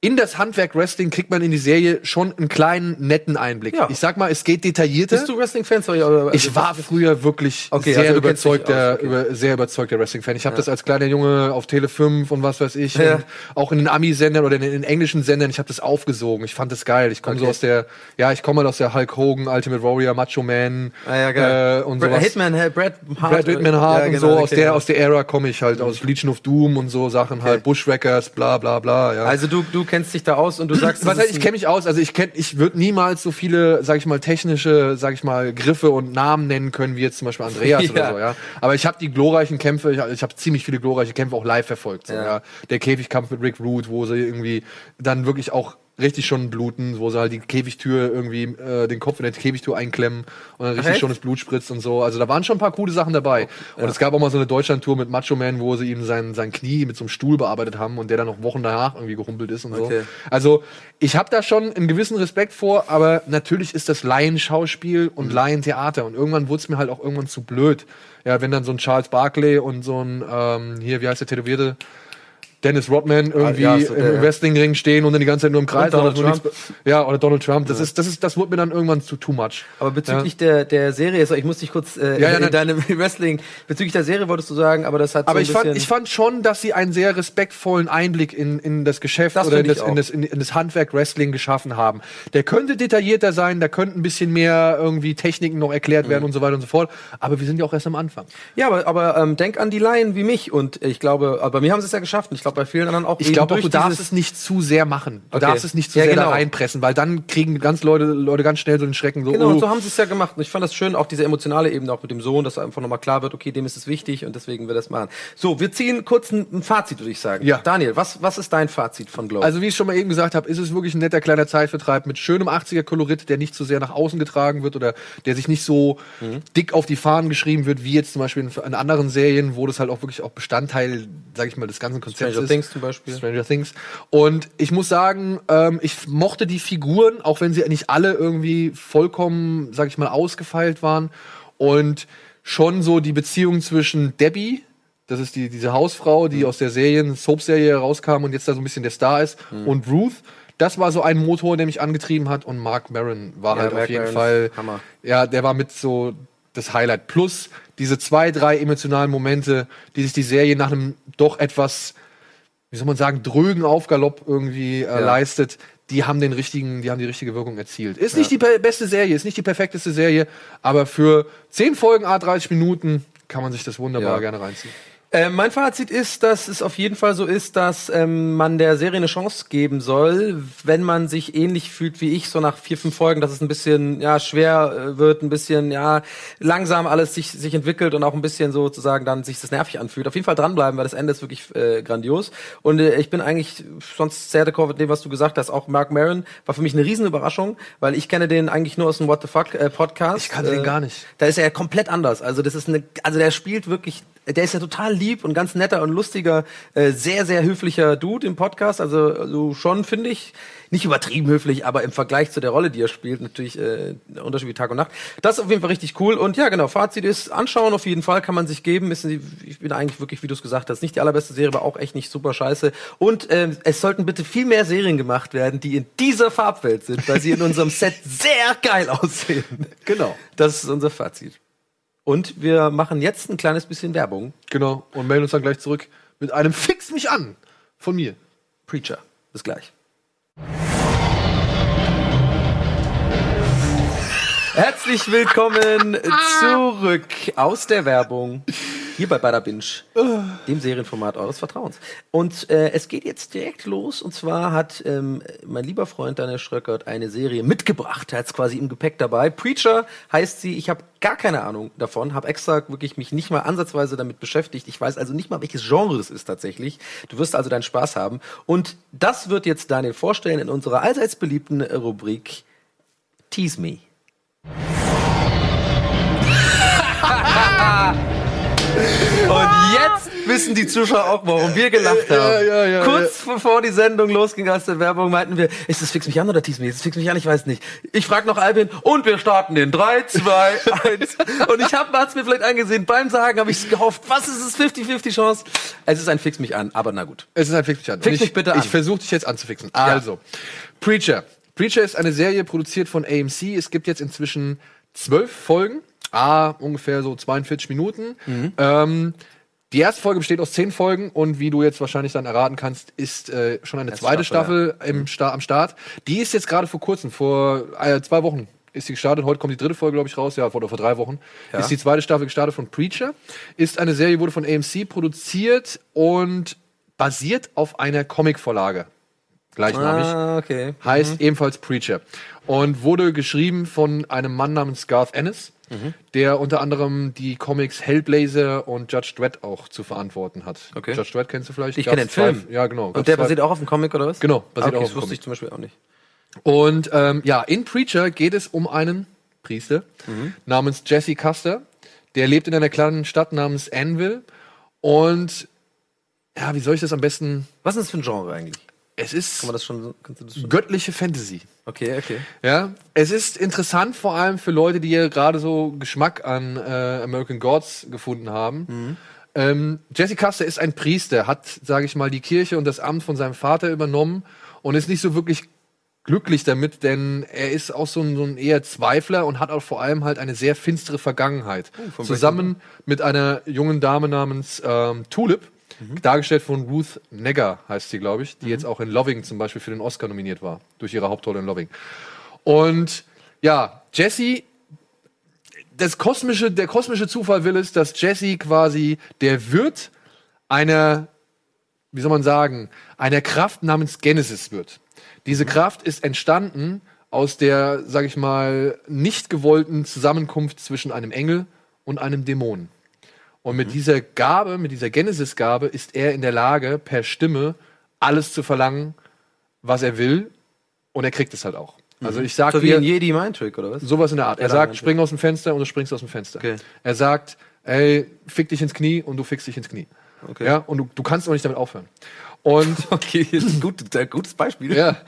in das Handwerk Wrestling kriegt man in die Serie schon einen kleinen, netten Einblick. Ja. Ich sag mal, es geht detaillierter. Bist du Wrestling-Fan? Also- ich war früher wirklich Okay, sehr, also überzeugter, okay. über, sehr überzeugter Wrestling-Fan. Ich habe das als kleiner Junge auf Tele 5 und was weiß ich, Ja. auch in den Ami-Sendern oder in den englischen Sendern, ich habe das aufgesogen. Ich fand das geil. Ich komme so Okay. aus der, ja, ich komme halt aus der Hulk Hogan, Ultimate Warrior, Macho Man Ah, ja, äh, und sowas. Hitman, hey, Brad Hart. Brad Whitman Hart Ja, und genau, so, aus der, ja. aus der Ära komme ich halt, aus Legion of Doom und so Sachen halt, Bushwhackers, bla bla bla, ja. Also du, du kennst dich da aus und du sagst, Was heißt, ich kenne mich aus, also ich kenn, ich würde niemals so viele, sag ich mal, technische, sag ich mal, Griffe und Namen nennen können, wie jetzt zum Beispiel Andreas Ja. oder so, ja. Aber ich habe die glorreichen Kämpfe, ich, ich habe ziemlich viele glorreiche Kämpfe auch live verfolgt. So, Ja. ja. Der Käfigkampf mit Rick Root, wo sie irgendwie dann wirklich auch richtig schon bluten, wo sie halt die Käfigtür irgendwie, äh, den Kopf in der Käfigtür einklemmen und dann richtig echt? schon das Blut spritzt und so. Also da waren schon ein paar coole Sachen dabei. Und es gab auch mal so eine Deutschlandtour mit Macho Man, wo sie ihm sein, sein Knie mit so einem Stuhl bearbeitet haben und der dann noch Wochen danach irgendwie gehumpelt ist und Okay. so. Also ich habe da schon einen gewissen Respekt vor, aber natürlich ist das Laienschauspiel und Laientheater und irgendwann wurde es mir halt auch irgendwann zu blöd. Ja, wenn dann so ein Charles Barkley und so ein, ähm, hier, wie heißt der Tätowierte? Dennis Rodman irgendwie ja, so im ja. Wrestlingring stehen und dann die ganze Zeit nur im Kreis und Trump. nichts- Ja, oder Donald Trump. Das ist, das ist, das wurde mir dann irgendwann zu too much. Aber bezüglich der, der Serie, so, ich muss dich kurz äh, Ja, ja, in ne- deinem Wrestling, bezüglich der Serie wolltest du sagen, aber das hat Aber so ich fand, ich fand schon, dass sie einen sehr respektvollen Einblick in, in das Geschäft Das oder in das, in, das, in, in das Handwerk Wrestling geschaffen haben. Der könnte detaillierter sein, da könnten ein bisschen mehr irgendwie Techniken noch erklärt Mhm. werden und so weiter und so fort. Aber wir sind ja auch erst am Anfang. ja, aber, aber ähm, denk an die Laien wie mich und ich glaube, aber bei mir haben sie es ja geschafft und ich glaube bei vielen anderen auch. Ich glaube auch, du darfst es nicht zu sehr machen. Du Okay. darfst es nicht zu Ja, sehr da genau. reinpressen, weil dann kriegen ganz Leute, Leute ganz schnell so den Schrecken so, Genau, oh, und so haben sie es ja gemacht. Und ich fand das schön, auch diese emotionale Ebene auch mit dem Sohn, dass einfach nochmal klar wird, okay, dem ist es wichtig und deswegen will das machen. So, wir ziehen kurz ein, ein Fazit, würde ich sagen. Ja. Daniel, was, was ist dein Fazit von Glow? Also wie ich schon mal eben gesagt habe, ist es wirklich ein netter kleiner Zeitvertreib mit schönem 80er Kolorit, der nicht so sehr nach außen getragen wird oder der sich nicht so Mhm. dick auf die Fahnen geschrieben wird, wie jetzt zum Beispiel in, in anderen Serien, wo das halt auch wirklich auch Bestandteil, sag ich mal, des ganzen Konzepts Stranger ist. Things zum Beispiel. Stranger Things. Und ich muss sagen, ähm, ich mochte die Figuren, auch wenn sie nicht alle irgendwie vollkommen, sag ich mal, ausgefeilt waren. Und schon so die Beziehung zwischen Debbie, das ist die, diese Hausfrau, Mhm. die aus der Serien, Soap-Serie rauskam und jetzt da so ein bisschen der Star ist, Mhm. und Ruth. Das war so ein Motor, der mich angetrieben hat. Und Mark Maron war Ja, halt Mark auf jeden Maron, Fall, Hammer. ja, der war mit so das Highlight. Plus diese zwei, drei emotionalen Momente, die sich die Serie nach einem doch etwas wie soll man sagen, drögen Aufgalopp irgendwie äh, leistet, die haben den richtigen, die haben die richtige Wirkung erzielt. Ist nicht die beste Serie, ist nicht die perfekteste Serie, aber für 10 Folgen, a 30 Minuten kann man sich das wunderbar Ja. gerne reinziehen. Äh, mein Fazit ist, dass es auf jeden Fall so ist, dass ähm, man der Serie eine Chance geben soll, wenn man sich ähnlich fühlt wie ich, so nach vier, fünf Folgen, dass es ein bisschen ja schwer äh, wird, ein bisschen ja langsam alles sich, sich entwickelt und auch ein bisschen sozusagen dann sich das nervig anfühlt. Auf jeden Fall dranbleiben, weil das Ende ist wirklich äh, grandios. Und äh, ich bin eigentlich sonst sehr d'accord mit dem, was du gesagt hast. Auch Mark Maron war für mich eine riesen Überraschung, weil ich kenne den eigentlich nur aus dem What the Fuck äh, Podcast. Ich kannte den gar nicht. Da ist er ja komplett anders. Also das ist eine, also der spielt wirklich, der ist ja total lieb und ganz netter und lustiger, äh, sehr, sehr höflicher Dude im Podcast. Also, also schon, finde ich, nicht übertrieben höflich, aber im Vergleich zu der Rolle, die er spielt, natürlich äh, Unterschied wie Tag und Nacht. Das ist auf jeden Fall richtig cool. Und ja, genau, Fazit ist, anschauen auf jeden Fall, kann man sich geben. Ist, ich bin eigentlich wirklich, wie du es gesagt hast, nicht die allerbeste Serie, aber auch echt nicht super scheiße. Und ähm, es sollten bitte viel mehr Serien gemacht werden, die in dieser Farbwelt sind, weil sie in unserem Set sehr geil aussehen. Genau. Das ist unser Fazit. Und wir machen jetzt ein kleines bisschen Werbung. Genau. Und melden uns dann gleich zurück mit einem Fix mich an von mir. Preacher. Bis gleich. Herzlich willkommen zurück aus der Werbung. Hier bei Bada Binge, dem Serienformat eures Vertrauens. Und äh, es geht jetzt direkt los. Und zwar hat ähm, mein lieber Freund Daniel Schröckert eine Serie mitgebracht. Er hat es quasi im Gepäck dabei. Preacher heißt sie. Ich habe gar keine Ahnung davon. Habe extra wirklich mich nicht mal ansatzweise damit beschäftigt. Ich weiß also nicht mal, welches Genre es ist tatsächlich. Du wirst also deinen Spaß haben. Und das wird jetzt Daniel vorstellen in unserer allseits beliebten Rubrik Tease Me. Und jetzt wissen die Zuschauer auch, warum wir gelacht haben. Ja, ja, ja, Kurz bevor die Sendung losging aus der Werbung, meinten wir, ist das Fix mich an oder Tease Me? Ist das Fix mich an? Ich weiß nicht. Ich frage noch Albin und wir starten in 3, 2, 1. Und ich habe es mir vielleicht angesehen. Beim Sagen habe ich gehofft, was ist es? 50-50 Chance. Es ist ein Fix mich an, aber na gut. Es ist ein Fix mich an. Fix Und mich ich, bitte an. Ich versuche dich jetzt anzufixen. Also, Preacher. Preacher ist eine Serie produziert von AMC. Es gibt jetzt inzwischen zwölf Folgen. Ah, ungefähr so 42 Minuten. Mhm. Ähm, die erste Folge besteht aus zehn Folgen und wie du jetzt wahrscheinlich dann erraten kannst, ist äh, schon eine Erste zweite Staffel, Staffel, im Sta am Start. Die ist jetzt gerade vor kurzem, vor äh, zwei Wochen ist sie gestartet. Heute kommt die dritte Folge, glaube ich, raus. Ja, vor, vor drei Wochen Ja. ist die zweite Staffel gestartet von Preacher. Ist eine Serie, wurde von AMC produziert und basiert auf einer Comicvorlage. Gleichnamig. Ah, okay. Heißt ebenfalls Preacher. Und wurde geschrieben von einem Mann namens Garth Ennis, Mhm. der unter anderem die Comics Hellblazer und Judge Dredd auch zu verantworten hat. Okay. Judge Dredd kennst du vielleicht? Ich kenne den zwei- Film. Ja, genau. Und der basiert auch auf dem Comic oder was? Genau, basiert okay, auch auf das dem wusste Comic. ich zum Beispiel auch nicht. Und ähm, ja, in Preacher geht es um einen Priester Mhm. namens Jesse Custer. Der lebt in einer kleinen Stadt namens Anvil. Und ja, wie soll ich das am besten? Was ist das für ein Genre eigentlich? Es ist Kann man das schon, kannst du das schon? göttliche Fantasy. Okay, okay. Ja, es ist interessant vor allem für Leute, die ja gerade so Geschmack an äh, American Gods gefunden haben. Ähm, Jesse Custer ist ein Priester, hat, sage ich mal, die Kirche und das Amt von seinem Vater übernommen und ist nicht so wirklich glücklich damit, denn er ist auch so ein, so ein eher Zweifler und hat auch vor allem halt eine sehr finstere Vergangenheit. von Zusammen mit einer jungen Dame namens ähm, Tulip, dargestellt von Ruth Negger, heißt sie, glaube ich, die jetzt auch in Loving zum Beispiel für den Oscar nominiert war, durch ihre Hauptrolle in Loving. Und ja, Jesse, das kosmische, der kosmische Zufall will es, dass Jesse quasi der Wirt einer, wie soll man sagen, einer Kraft namens Genesis wird. Diese Kraft ist entstanden aus der, sag ich mal, nicht gewollten Zusammenkunft zwischen einem Engel und einem Dämon. Und mit dieser Gabe, mit dieser Genesis-Gabe ist er in der Lage, per Stimme alles zu verlangen, was er will. Und er kriegt es halt auch. Also ich sag So wie dir, ein Jedi Mind Trick oder was? Sowas in der Art. Er sagt, spring aus dem Fenster und du springst aus dem Fenster. Okay. Er sagt, ey, fick dich ins Knie und du fickst dich ins Knie. Okay. Ja, und du, du kannst auch nicht damit aufhören. Und Okay, das ist ein gut, ein gutes Beispiel. ja.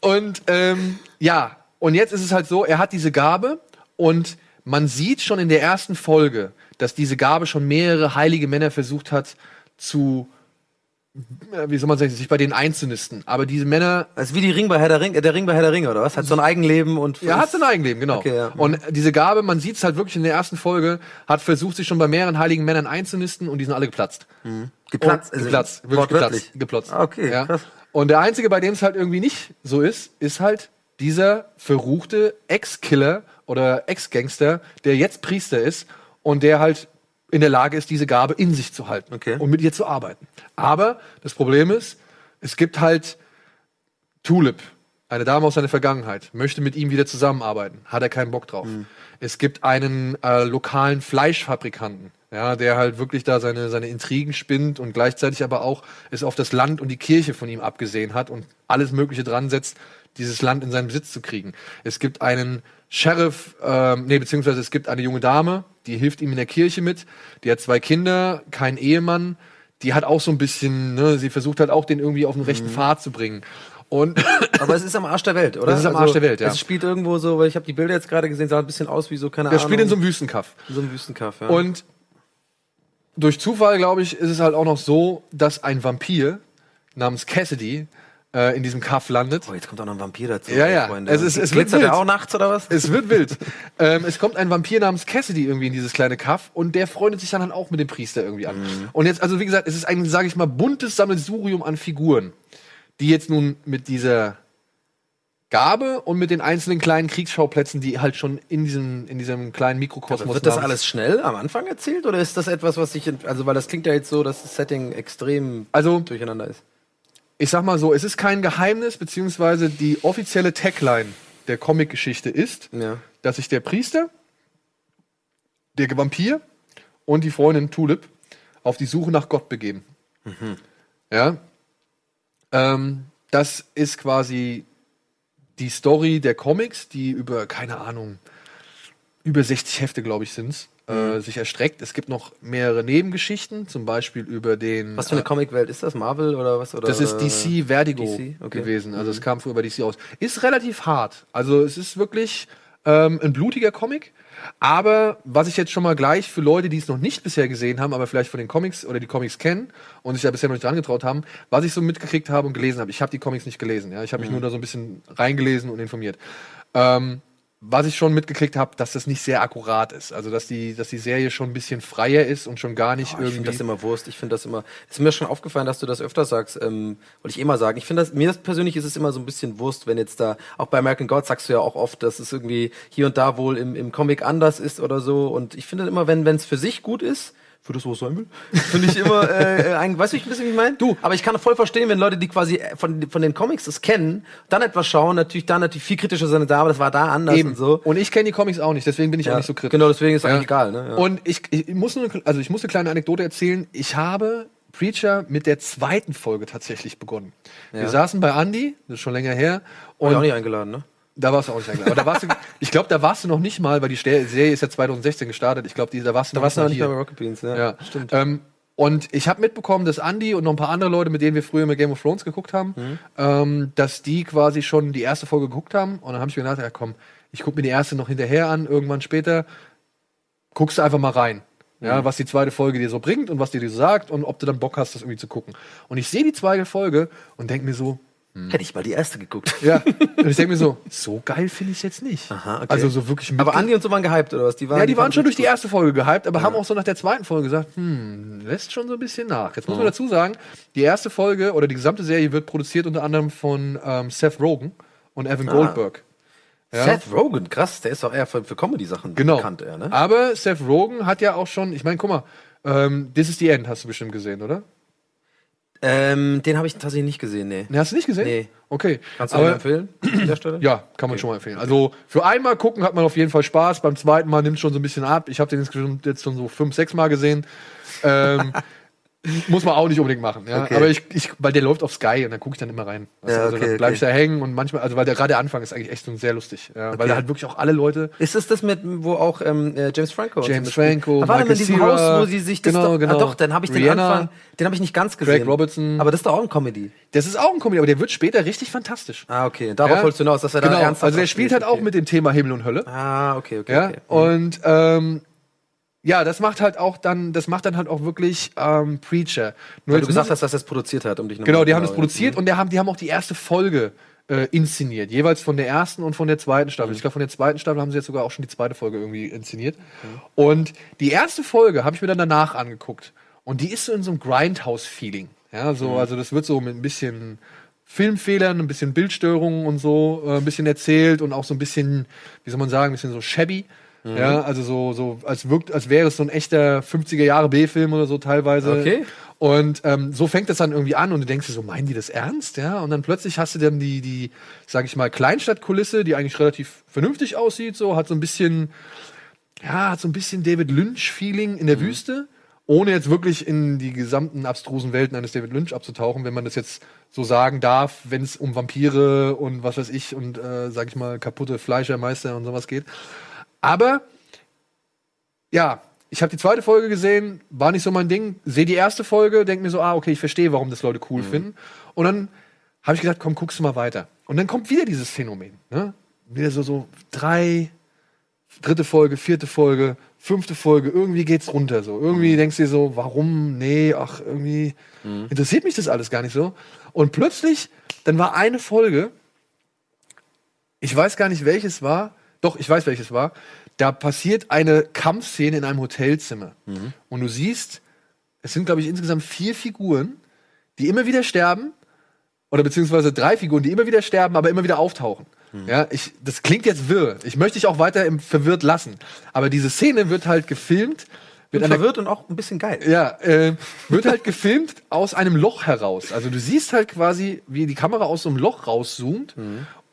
Und ähm, ja, und jetzt ist es halt so, er hat diese Gabe und man sieht schon in der ersten Folge, dass diese Gabe schon mehrere heilige Männer versucht hat zu, äh, wie soll man sagen, sich bei denen einzunisten. Aber diese Männer Also wie die Ring bei Herr der Ring, der Ring bei Herr der Ringe oder was? Hat so ein Eigenleben und Er hat sein Eigenleben, genau. Okay, ja. Und diese Gabe, man sieht es halt wirklich in der ersten Folge, hat versucht, sich schon bei mehreren heiligen Männern einzunisten und die sind alle geplatzt. geplatzt, Und geplatzt, wirklich geplatzt. geplatzt. Ah, okay, ja. krass. Und der einzige, bei dem es halt irgendwie nicht so ist, ist halt dieser verruchte Ex-Killer oder Ex-Gangster, der jetzt Priester ist und der halt in der Lage ist, diese Gabe in sich zu halten Okay. und mit ihr zu arbeiten. Aber das Problem ist, es gibt halt Tulip, eine Dame aus seiner Vergangenheit, möchte mit ihm wieder zusammenarbeiten, hat er keinen Bock drauf. Es gibt einen äh, lokalen Fleischfabrikanten, ja, der halt wirklich da seine, seine Intrigen spinnt und gleichzeitig aber auch es auf das Land und die Kirche von ihm abgesehen hat und alles Mögliche dran setzt, dieses Land in seinen Besitz zu kriegen. Es gibt einen Sheriff, ähm, nee, beziehungsweise es gibt eine junge Dame, die hilft ihm in der Kirche mit, die hat zwei Kinder, keinen Ehemann, die hat auch so ein bisschen, ne, sie versucht halt auch den irgendwie auf den rechten Pfad zu bringen. Und Aber es ist am Arsch der Welt, oder? Also, Es ist am Arsch der Welt, ja. Es spielt irgendwo so, weil ich habe die Bilder jetzt gerade gesehen, sah ein bisschen aus wie so, keine der Ahnung. spielt in so einem Wüstenkaff. in so einem Wüstenkaff, ja. Und durch Zufall, glaube ich, ist es halt auch noch so, dass ein Vampir namens Cassidy äh, in diesem Kaff landet. oh, jetzt kommt auch noch ein Vampir dazu. Ja, ja. Freunde. Es ist- es wird wild. auch nachts oder was? Es wird wild. ähm, es kommt ein Vampir namens Cassidy irgendwie in dieses kleine Kaff und der freundet sich dann halt auch mit dem Priester irgendwie an. Und jetzt, also wie gesagt, es ist ein, sage ich mal, buntes Sammelsurium an Figuren, die jetzt nun mit dieser Gabe und mit den einzelnen kleinen Kriegsschauplätzen, die halt schon in diesem, in diesem kleinen Mikrokosmos Wird das alles schnell am Anfang erzählt oder ist das etwas, was sich, also weil das klingt ja jetzt so, dass das Setting extrem Also, durcheinander ist. Ich sag mal so, es ist kein Geheimnis, beziehungsweise die offizielle Tagline der Comic-Geschichte ist, Ja. dass sich der Priester, der Vampir und die Freundin Tulip auf die Suche nach Gott begeben. Ja. Ähm, das ist quasi die Story der Comics, die über, keine Ahnung, über 60 Hefte, glaube ich, sind äh, sich erstreckt. Es gibt noch mehrere Nebengeschichten, zum Beispiel über den. Was für eine Comicwelt ist das? Marvel oder was? Oder, Das ist oder- DC Vertigo DC? Okay. gewesen. Also es kam früher bei DC aus. Ist relativ hart. Also es ist wirklich ähm, ein blutiger Comic. Aber was ich jetzt schon mal gleich für Leute, die es noch nicht bisher gesehen haben, aber vielleicht von den Comics oder die Comics kennen und sich da bisher noch nicht dran getraut haben, was ich so mitgekriegt habe und gelesen habe. Ich habe die Comics nicht gelesen. Ja? Ich habe mich nur da so ein bisschen reingelesen und informiert. Ähm, was ich schon mitgekriegt habe, dass das nicht sehr akkurat ist. Also dass die, dass die Serie schon ein bisschen freier ist und schon gar nicht Oh, ich finde irgendwie. das immer Wurst. Ich finde das immer. Ist mir schon aufgefallen, dass du das öfter sagst. Ähm, wollte ich eh mal sagen. Ich finde das, mir das persönlich ist es immer so ein bisschen Wurst, wenn jetzt da, auch bei American God sagst du ja auch oft, dass es irgendwie hier und da wohl im, im Comic anders ist oder so. Und ich finde immer, wenn es für sich gut ist, für das, wo es sein will, finde ich immer, äh, ein, weißt du, ein bisschen, wie ich meine? Du. Aber ich kann voll verstehen, wenn Leute, die quasi äh, von, von den Comics das kennen, dann etwas schauen, natürlich da natürlich viel kritischer sind, da, aber das war da anders Eben. und so. Und ich kenne die Comics auch nicht, deswegen bin ich auch Ja, nicht so kritisch. Genau, deswegen ist Ja. eigentlich egal, ne? Ja. Und ich, ich muss nur, also ich muss eine kleine Anekdote erzählen. Ich habe Preacher mit der zweiten Folge tatsächlich begonnen. Wir Ja. saßen bei Andy, das ist schon länger her, Wurde auch und nicht eingeladen, ne? Da warst du auch nicht eingeladen. Aber da warst du, ich glaube, da warst du noch nicht mal, weil die Serie ist ja 2016 gestartet. Ich glaube, da warst du Da warst du noch nicht mehr bei Rocket Beans, ja. Ja, stimmt. Ähm, und ich habe mitbekommen, dass Andy und noch ein paar andere Leute, mit denen wir früher mit Game of Thrones geguckt haben, Mhm. ähm, dass die quasi schon die erste Folge geguckt haben. Und dann habe ich mir gedacht, ja komm, ich gucke mir die erste noch hinterher an, irgendwann später. Guckst du einfach mal rein. Ja, was die zweite Folge dir so bringt und was dir so sagt und ob du dann Bock hast, das irgendwie zu gucken. Und ich sehe die zweite Folge und denke mir so, Hätte ich mal die erste geguckt. ja, und ich denke mir so, so geil finde ich es jetzt nicht. Aha, okay. Also so wirklich Aber Andi und so waren gehypt, oder was? Die waren, ja, die waren fanden schon durch die erste Folge gehypt, aber haben auch so nach der zweiten Folge gesagt, hm, lässt schon so ein bisschen nach. Jetzt muss man dazu sagen, die erste Folge oder die gesamte Serie wird produziert unter anderem von ähm, Seth Rogen und Evan Goldberg. Ja. Seth Rogen, krass, der ist doch eher für, für Comedy-Sachen Genau. bekannt, er, ne? Aber Seth Rogen hat ja auch schon, ich meine, guck mal, ähm, This is the End hast du bestimmt gesehen, oder? Ähm, den habe ich tatsächlich nicht gesehen, nee. Ne, hast du nicht gesehen? Nee. Okay. Kannst du Aber, empfehlen an der Stelle? ja, kann man schon mal empfehlen. Also für einmal gucken hat man auf jeden Fall Spaß. Beim zweiten Mal nimmt schon so ein bisschen ab. Ich habe den insgesamt jetzt schon so fünf, sechs Mal gesehen. Ähm, muss man auch nicht unbedingt machen. Ja? Okay. Aber ich, ich, weil der läuft auf Sky und dann gucke ich dann immer rein. Ja, also okay, dann bleibe ich okay. da hängen und manchmal, also weil der gerade der Anfang ist eigentlich echt so sehr lustig. Ja? Weil da halt wirklich auch alle Leute. Ist es das mit, wo auch ähm, äh, James Franco James? Franco, Ah, war der Michael in diesem Haus, wo sie sich das genau, doch, genau. Ah, doch, dann habe ich den Rihanna, Anfang, den habe ich nicht ganz gesehen. Craig Robertson. Aber das ist doch auch ein Comedy. Das ist auch ein Comedy, aber der wird später richtig fantastisch. Ah, okay. Darauf Ja? wolltest du hinaus, dass er da genau. ernsthaft Also der spielt halt auch mit dem Thema Himmel und Hölle. Ah, okay, okay. Ja, okay. und ähm, ja, das macht halt auch dann, das macht dann halt auch wirklich ähm, Preacher. Nur Weil du gesagt hast, dass es produziert hat, um dich noch genau, die haben das ja. produziert und der haben, die haben auch die erste Folge äh, inszeniert, jeweils von der ersten und von der zweiten Staffel. Ich glaube, von der zweiten Staffel haben sie jetzt sogar auch schon die zweite Folge irgendwie inszeniert. Und die erste Folge habe ich mir dann danach angeguckt und die ist so in so einem Grindhouse-Feeling. Ja, so, also das wird so mit ein bisschen Filmfehlern, ein bisschen Bildstörungen und so äh, ein bisschen erzählt und auch so ein bisschen, wie soll man sagen, ein bisschen so shabby. Ja, also so, so, als wirkt, als wäre es so ein echter 50er Jahre B-Film oder so teilweise. Okay. Und ähm, so fängt das dann irgendwie an und du denkst dir so, meinen die das ernst? Ja, und dann plötzlich hast du dann die, die, sag ich mal, Kleinstadtkulisse, die eigentlich relativ vernünftig aussieht, so, hat so ein bisschen, ja, hat so ein bisschen David Lynch-Feeling in der Wüste, ohne jetzt wirklich in die gesamten abstrusen Welten eines David Lynch abzutauchen, wenn man das jetzt so sagen darf, wenn es um Vampire und was weiß ich und, äh, sag ich mal, kaputte Fleischermeister und sowas geht. Aber ja, ich habe die zweite Folge gesehen, war nicht so mein Ding. Sehe die erste Folge, denke mir so, ah, okay, ich verstehe, warum das Leute cool finden. Und dann habe ich gedacht, komm, guckst du mal weiter. Und dann kommt wieder dieses Phänomen. Ne? Wieder so, so drei, dritte Folge, vierte Folge, fünfte Folge, irgendwie geht's runter so. Irgendwie denkst du dir so, warum? Nee, ach, irgendwie interessiert mich das alles gar nicht so. Und plötzlich, dann war eine Folge, ich weiß gar nicht, welches war. Doch, ich weiß, welches war. Da passiert eine Kampfszene in einem Hotelzimmer. Und du siehst, es sind, glaube ich, insgesamt vier Figuren, die immer wieder sterben. Oder beziehungsweise drei Figuren, die immer wieder sterben, aber immer wieder auftauchen. Ja, ich, das klingt jetzt wirr. Ich möchte dich auch weiter im verwirrt lassen. Aber diese Szene wird halt gefilmt Bin einer verwirrt und auch ein bisschen geil. ja, äh, wird halt gefilmt aus einem Loch heraus. Also du siehst halt quasi, wie die Kamera aus so einem Loch rauszoomt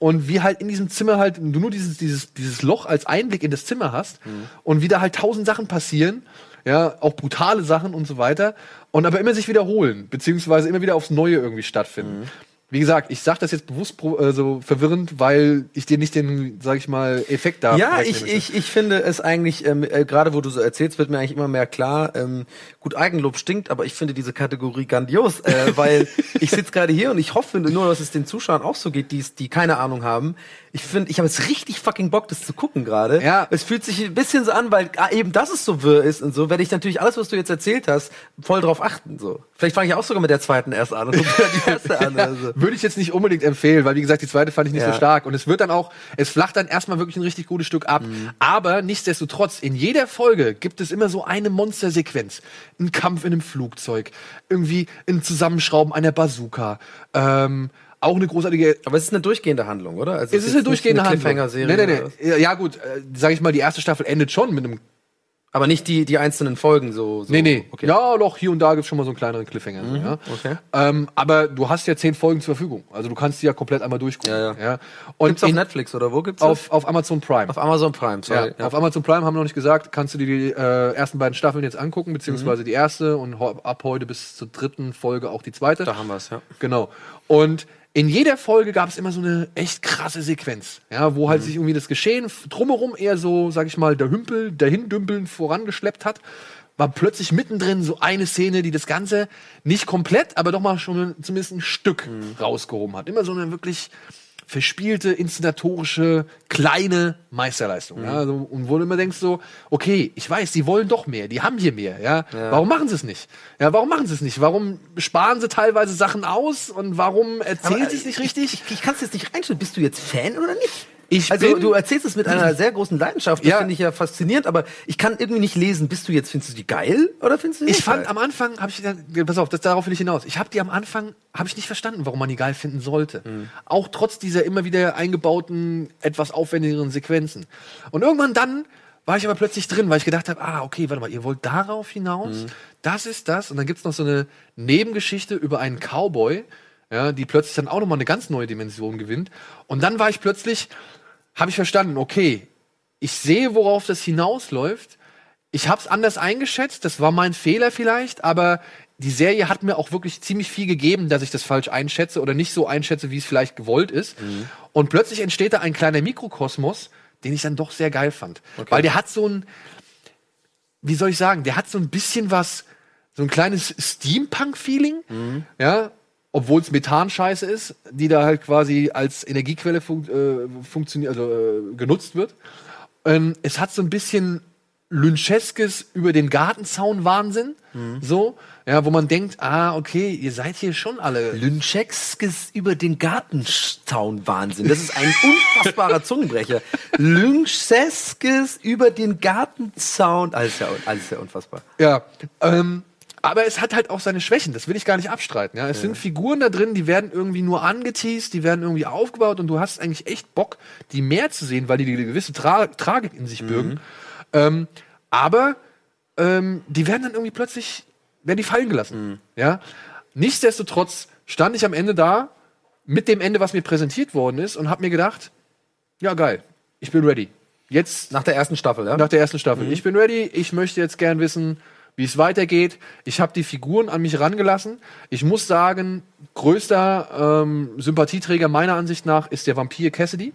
und wie halt in diesem Zimmer halt du nur dieses, dieses, dieses Loch als Einblick in das Zimmer hast und wie da halt tausend Sachen passieren. Ja, auch brutale Sachen und so weiter. Und aber immer sich wiederholen, beziehungsweise immer wieder aufs Neue irgendwie stattfinden. Wie gesagt, ich sage das jetzt bewusst äh, so verwirrend, weil ich dir nicht den, sag ich mal, Effekt da Ja, ich, ich, ich finde es eigentlich, ähm, äh, gerade wo du so erzählst, wird mir eigentlich immer mehr klar, ähm, gut, Eigenlob stinkt, aber ich finde diese Kategorie grandios, äh, weil ich sitze gerade hier und ich hoffe nur, dass es den Zuschauern auch so geht, die, die keine Ahnung haben. Ich finde, ich habe jetzt richtig fucking Bock, das zu gucken gerade. Ja. Es fühlt sich ein bisschen so an, weil ah, eben, dass es so wirr ist und so, werde ich natürlich alles, was du jetzt erzählt hast, voll drauf achten. So. Vielleicht fange ich auch sogar mit der zweiten erst an und gucke die erste an. Also. Würde ich jetzt nicht unbedingt empfehlen, weil wie gesagt, die zweite fand ich nicht Ja. so stark. Und es wird dann auch, es flacht dann erstmal wirklich ein richtig gutes Stück ab. Mhm. Aber nichtsdestotrotz, in jeder Folge gibt es immer so eine Monstersequenz. Ein Kampf in einem Flugzeug, irgendwie ein Zusammenschrauben einer Bazooka. Ähm, auch eine großartige Aber es ist eine durchgehende Handlung, oder? Also es ist eine durchgehende Handlung. Cliffhanger-Serie. Nee, nee, nee. Ja, Ja, gut, äh, sag ich mal, die erste Staffel endet schon mit einem. Aber nicht die, die einzelnen Folgen so. so. Nee, nee. Okay. Ja, doch, hier und da gibt's schon mal so einen kleineren Cliffhanger. so, ja. okay. Ähm, aber du hast ja zehn Folgen zur Verfügung. Also du kannst die ja komplett einmal durchgucken. Ja, ja. Und Gibt's auf in- Netflix oder wo gibt's das? auf, auf Amazon Prime. Auf Amazon Prime, ja, sorry. Auf Amazon Prime haben wir noch nicht gesagt, kannst du dir die äh, ersten beiden Staffeln jetzt angucken, beziehungsweise die erste und ab heute bis zur dritten Folge auch die zweite. Da haben wir's, ja. Genau. Und in jeder Folge gab es immer so eine echt krasse Sequenz, ja, wo halt sich irgendwie das Geschehen drumherum eher so, sag ich mal, der Hümpel, der Hindümpeln vorangeschleppt hat. War plötzlich mittendrin so eine Szene, die das Ganze nicht komplett, aber doch mal schon zumindest ein Stück rausgehoben hat. Immer so eine wirklich verspielte, inszenatorische, kleine Meisterleistung. Ja, also, und wo du immer denkst so, okay, ich weiß, die wollen doch mehr, die haben hier mehr, ja. Warum machen sie es nicht? Ja, warum machen sie es nicht? Warum sparen sie teilweise Sachen aus und warum erzählen sie es nicht richtig? Ich, ich kann es jetzt nicht reinstellen. Bist du jetzt Fan oder nicht? Ich also du erzählst es mit einer sehr großen Leidenschaft. Das Ja. finde ich ja faszinierend, aber ich kann irgendwie nicht lesen. Bist du jetzt, findest du die geil oder findest du die Ich fand geil? am Anfang, habe ich, pass auf, das, darauf will ich hinaus. Ich habe die am Anfang, habe ich nicht verstanden, warum man die geil finden sollte. Auch trotz dieser immer wieder eingebauten, etwas aufwendigeren Sequenzen. Und irgendwann dann war ich aber plötzlich drin, weil ich gedacht habe, ah, okay, warte mal, ihr wollt darauf hinaus? Das ist das. Und dann gibt's noch so eine Nebengeschichte über einen Cowboy, ja, die plötzlich dann auch nochmal eine ganz neue Dimension gewinnt. Und dann war ich plötzlich, habe ich verstanden, okay, ich sehe, worauf das hinausläuft. Ich habe es anders eingeschätzt, das war mein Fehler vielleicht, aber die Serie hat mir auch wirklich ziemlich viel gegeben, dass ich das falsch einschätze oder nicht so einschätze, wie es vielleicht gewollt ist. Und plötzlich entsteht da ein kleiner Mikrokosmos, den ich dann doch sehr geil fand. Weil der hat so ein, wie soll ich sagen, der hat so ein bisschen was, so ein kleines Steampunk-Feeling, ja, obwohl es Methan-Scheiße ist, die da halt quasi als Energiequelle fun äh, funktioniert, also äh, genutzt wird. Ähm, es hat so ein bisschen Lyncheskes über den Gartenzaun Wahnsinn, so, ja, wo man denkt, ah, okay, ihr seid hier schon alle. Lyncheskes über den Gartenzaun Wahnsinn. Das ist ein unfassbarer Zungenbrecher. Lyncheskes über den Gartenzaun. Alles ja, alles ja unfassbar. Ja, ähm, aber es hat halt auch seine Schwächen, das will ich gar nicht abstreiten. Ja? Es sind Figuren da drin, die werden irgendwie nur angeteased, die werden irgendwie aufgebaut und du hast eigentlich echt Bock, die mehr zu sehen, weil die eine gewisse Tra Tragik in sich bürgen. Ähm, aber ähm, die werden dann irgendwie plötzlich, werden die fallen gelassen. Ja? Nichtsdestotrotz stand ich am Ende da mit dem Ende, was mir präsentiert worden ist und habe mir gedacht, ja geil, ich bin ready. Jetzt Nach der ersten Staffel, ja? nach der ersten Staffel. Ich bin ready. Ich möchte jetzt gern wissen, wie es weitergeht. Ich habe die Figuren an mich rangelassen. Ich muss sagen, größter ähm, Sympathieträger meiner Ansicht nach ist der Vampir Cassidy,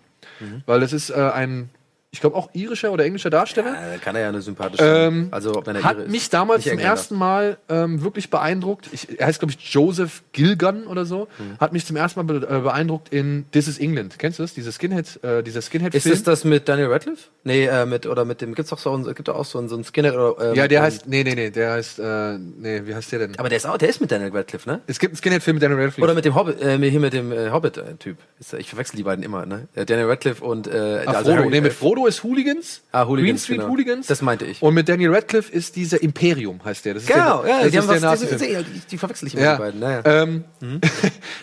weil das ist äh, ein, ich glaube auch irischer oder englischer Darsteller. Äh, kann er ja eine sympathische. Ähm, also, wenn er hat ist. mich damals zum ersten Mal ähm, wirklich beeindruckt. Ich, er heißt, glaube ich, Joseph Gilgun oder so. Mhm. Hat mich zum ersten Mal äh, beeindruckt in This is England. Kennst du das? Diese Skinhead, äh, dieser Ist Skinhead-Film. es das mit Daniel Radcliffe? Nee, äh, mit, oder mit dem, gibt's doch so, gibt auch so einen, so einen Skinhead oder, ähm, ja, der ähm, heißt, nee, nee, nee, der heißt, äh, nee, wie heißt der denn? Aber der ist auch, der ist mit Daniel Radcliffe, ne? Es gibt einen Skinhead-Film mit Daniel Radcliffe. Oder mit dem Hobbit, äh, hier mit dem äh, Hobbit-Typ. Ich verwechsel die beiden immer, ne? Äh, Daniel Radcliffe und äh, Ah, also Frodo. Harry- nee, mit äh, Frodo ist Hooligans. Ah, Hooligans, Green Street genau. Hooligans. Das meinte ich. Und mit Daniel Radcliffe ist dieser Imperium, heißt der. Das ist Genau, der, ja, das die ist haben der was, die, die, verwechsel ich immer, Ja. die beiden. Naja. Ähm,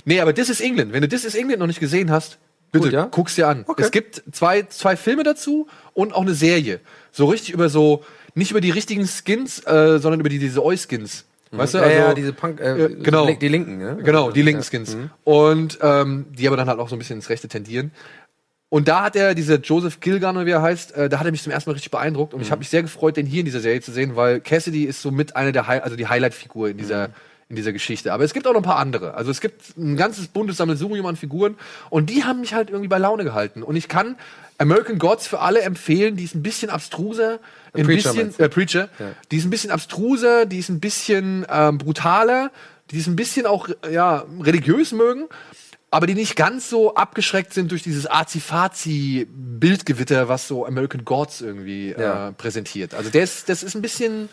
nee, aber This is England. Wenn du This is England noch nicht gesehen hast, Bitte, Gut, ja? guck's dir an. Okay. Es gibt zwei, zwei Filme dazu und auch eine Serie. So richtig über so, nicht über die richtigen Skins, äh, sondern über die, diese Oi-Skins. Weißt du? Mhm. Ja, ja, Also- diese Punk, äh, äh, genau. die Linken, ne? Genau, die linken Ja. Skins. Und ähm, die aber dann halt auch so ein bisschen ins Rechte tendieren. Und da hat er, dieser Joseph Gilgan, oder wie er heißt, äh, da hat er mich zum ersten Mal richtig beeindruckt. Und ich habe mich sehr gefreut, den hier in dieser Serie zu sehen, weil Cassidy ist so mit einer der, Hi also die Highlight-Figur in dieser, in dieser Geschichte. Aber es gibt auch noch ein paar andere. Also es gibt ein ganzes buntes Sammelsurium an Figuren. Und die haben mich halt irgendwie bei Laune gehalten. Und ich kann American Gods für alle empfehlen, die ist ein bisschen abstruser, ein Preacher bisschen, äh, Preacher, die ist ein bisschen abstruser, die ist ein bisschen ähm, brutaler, die ist ein bisschen auch ja, religiös mögen, aber die nicht ganz so abgeschreckt sind durch dieses Azi-Fazi-Bildgewitter, was so American Gods irgendwie Ja. äh, präsentiert. Also der ist, das ist ein bisschen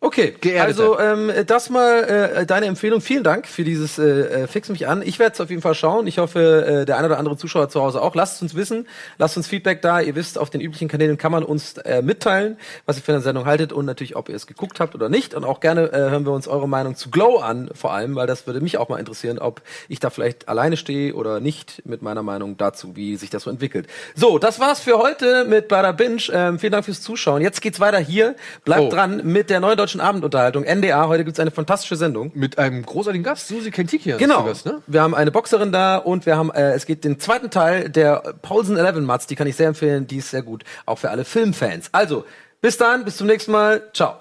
Okay, Geerdeter. also ähm, das mal äh, deine Empfehlung. Vielen Dank für dieses äh, äh, Fix mich an. Ich werde es auf jeden Fall schauen. Ich hoffe, äh, der eine oder andere Zuschauer zu Hause auch. Lasst es uns wissen. Lasst uns Feedback da. Ihr wisst, auf den üblichen Kanälen kann man uns äh, mitteilen, was ihr für eine Sendung haltet und natürlich, ob ihr es geguckt habt oder nicht. Und auch gerne äh, hören wir uns eure Meinung zu Glow an, vor allem, weil das würde mich auch mal interessieren, ob ich da vielleicht alleine stehe oder nicht mit meiner Meinung dazu, wie sich das so entwickelt. So, das war's für heute mit Bada Binge. Ähm, vielen Dank fürs Zuschauen. Jetzt geht's weiter hier. Bleibt Oh. dran mit der neuen deutschen Abendunterhaltung NDA. Heute gibt's eine fantastische Sendung. mit einem großartigen Gast, Susi Kentikian. Genau. Gast, ne? Wir haben eine Boxerin da und wir haben, äh, es geht den zweiten Teil der Paulsen 11 Mats. Die kann ich sehr empfehlen. Die ist sehr gut. Auch für alle Filmfans. Also, bis dann, bis zum nächsten Mal. Ciao.